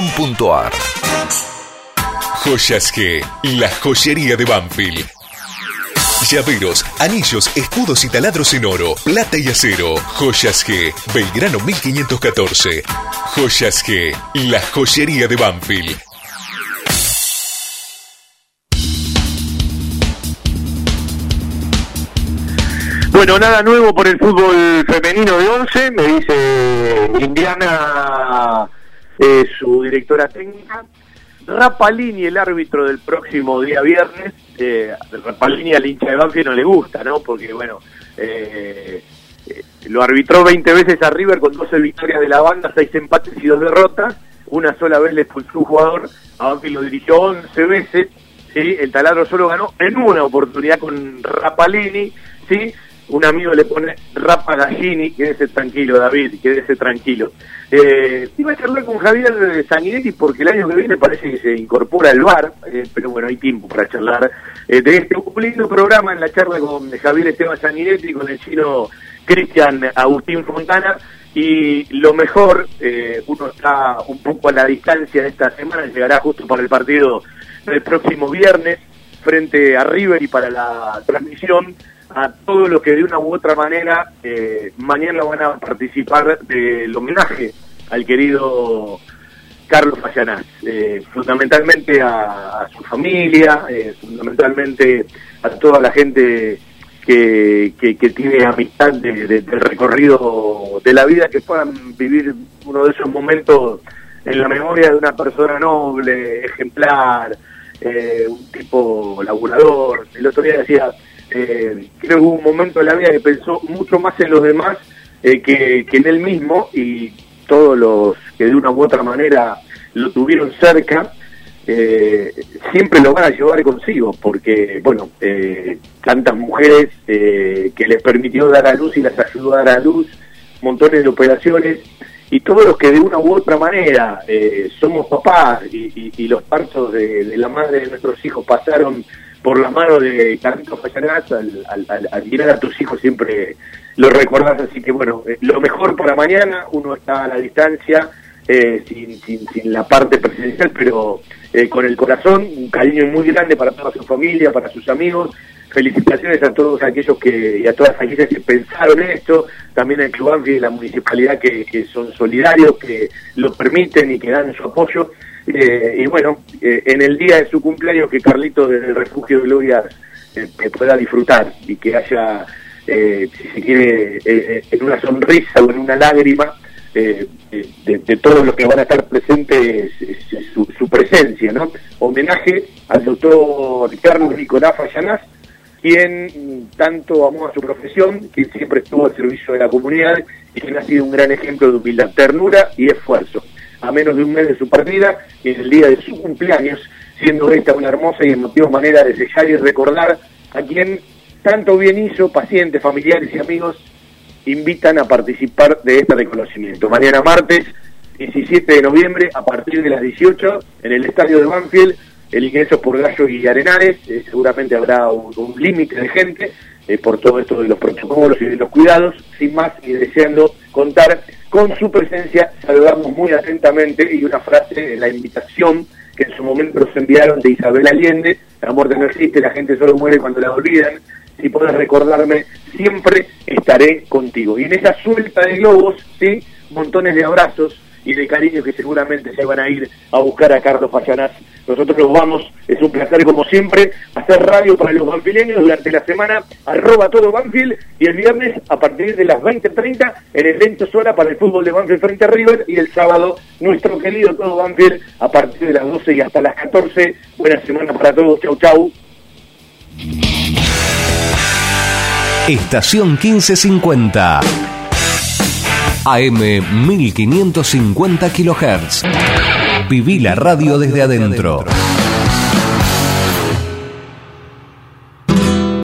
Joyas G, la joyería de Banfield. Llaveros, anillos, escudos y taladros en oro, plata y acero. Joyas G, Belgrano 1514. Joyas G, la joyería de Banfield. Bueno, nada nuevo por el fútbol femenino de 11, me dice Indiana, eh, su directora técnica. Rapalini, el árbitro del próximo día viernes, eh, Rapalini al hincha de Banfield no le gusta, ¿no? Porque, bueno, eh, eh, lo arbitró 20 veces a River con 12 victorias de la banda, 6 empates y 2 derrotas. Una sola vez le expulsó un jugador, a Banfield lo dirigió 11 veces, ¿sí? El taladro solo ganó en una oportunidad con Rapalini, ¿sí? Un amigo le pone Rapa Gallini, quédese tranquilo, David, quédese tranquilo. Eh, iba a charlar con Javier Sanguinetti porque el año que viene parece que se incorpora el bar, eh, pero bueno, hay tiempo para charlar eh, de este un lindo programa en la charla con Javier Esteban Sanguinetti, con el chino Cristian Agustín Fontana. Y lo mejor, eh, uno está un poco a la distancia de esta semana, llegará justo para el partido del próximo viernes frente a River y para la transmisión a todos los que de una u otra manera eh, mañana van a participar del homenaje al querido Carlos Fallanás, eh, fundamentalmente a, su familia, eh, fundamentalmente a toda la gente que, tiene amistad del recorrido de la vida, que puedan vivir uno de esos momentos en la memoria de una persona noble, ejemplar, eh, un tipo laburador. El otro día decía, creo que hubo un momento en la vida que pensó mucho más en los demás que, que en él mismo y todos los que de una u otra manera lo tuvieron cerca, eh, siempre lo van a llevar consigo, porque, bueno, eh, tantas mujeres eh, que les permitió dar a luz y las ayudó a dar a luz, montones de operaciones, y todos los que de una u otra manera somos papás y, los partos de, la madre de nuestros hijos pasaron por la mano de Carlitos Fallanás, al, mirar a tus hijos siempre lo recordás, así que bueno, lo mejor para mañana, uno está a la distancia, eh, sin, sin, sin, la parte presencial, pero eh, con el corazón, un cariño muy grande para toda su familia, para sus amigos. Felicitaciones a todos aquellos que y a todas aquellas que pensaron esto, también al Club y la municipalidad que, que, son solidarios, que lo permiten y que dan su apoyo. Eh, y bueno, en el día de su cumpleaños, que Carlito desde el Refugio de Gloria pueda disfrutar y que haya, si se quiere, en una sonrisa o en una lágrima, de, de, todos los que van a estar presentes su, presencia, ¿no? Homenaje al doctor Carlos Nicolás Fallanás, quien tanto amó a su profesión, quien siempre estuvo al servicio de la comunidad y quien ha sido un gran ejemplo de humildad, ternura y esfuerzo. A menos de un mes de su partida y en el día de su cumpleaños, siendo esta una hermosa y emotiva manera de sellar y recordar a quien tanto bien hizo, pacientes, familiares y amigos invitan a participar de este reconocimiento. Mañana martes, 17 de noviembre, a partir de las 18, en el estadio de Banfield, el ingreso por Gallo y Arenales, eh, seguramente habrá un, límite de gente eh, por todo esto de los protocolos y de los cuidados, sin más y deseando contar con su presencia, saludamos muy atentamente y una frase, la invitación que en su momento nos enviaron de Isabel Allende, la muerte no existe, la gente solo muere cuando la olvidan, si puedes recordarme, siempre estaré contigo. Y en esa suelta de globos, ¿sí? montones de abrazos y de cariño que seguramente se van a ir a buscar a Carlos Fallanás. Nosotros los vamos, es un placer como siempre, hacer radio para los banfileños durante la semana, arroba todo Banfield, y el viernes a partir de las 20.30 en evento sola para el fútbol de Banfield frente a River, y el sábado nuestro querido todo Banfield a partir de las 12 y hasta las 14. Buena semana para todos, chau chau. Estación 1550. AM 1550 kHz. Viví la radio desde adentro.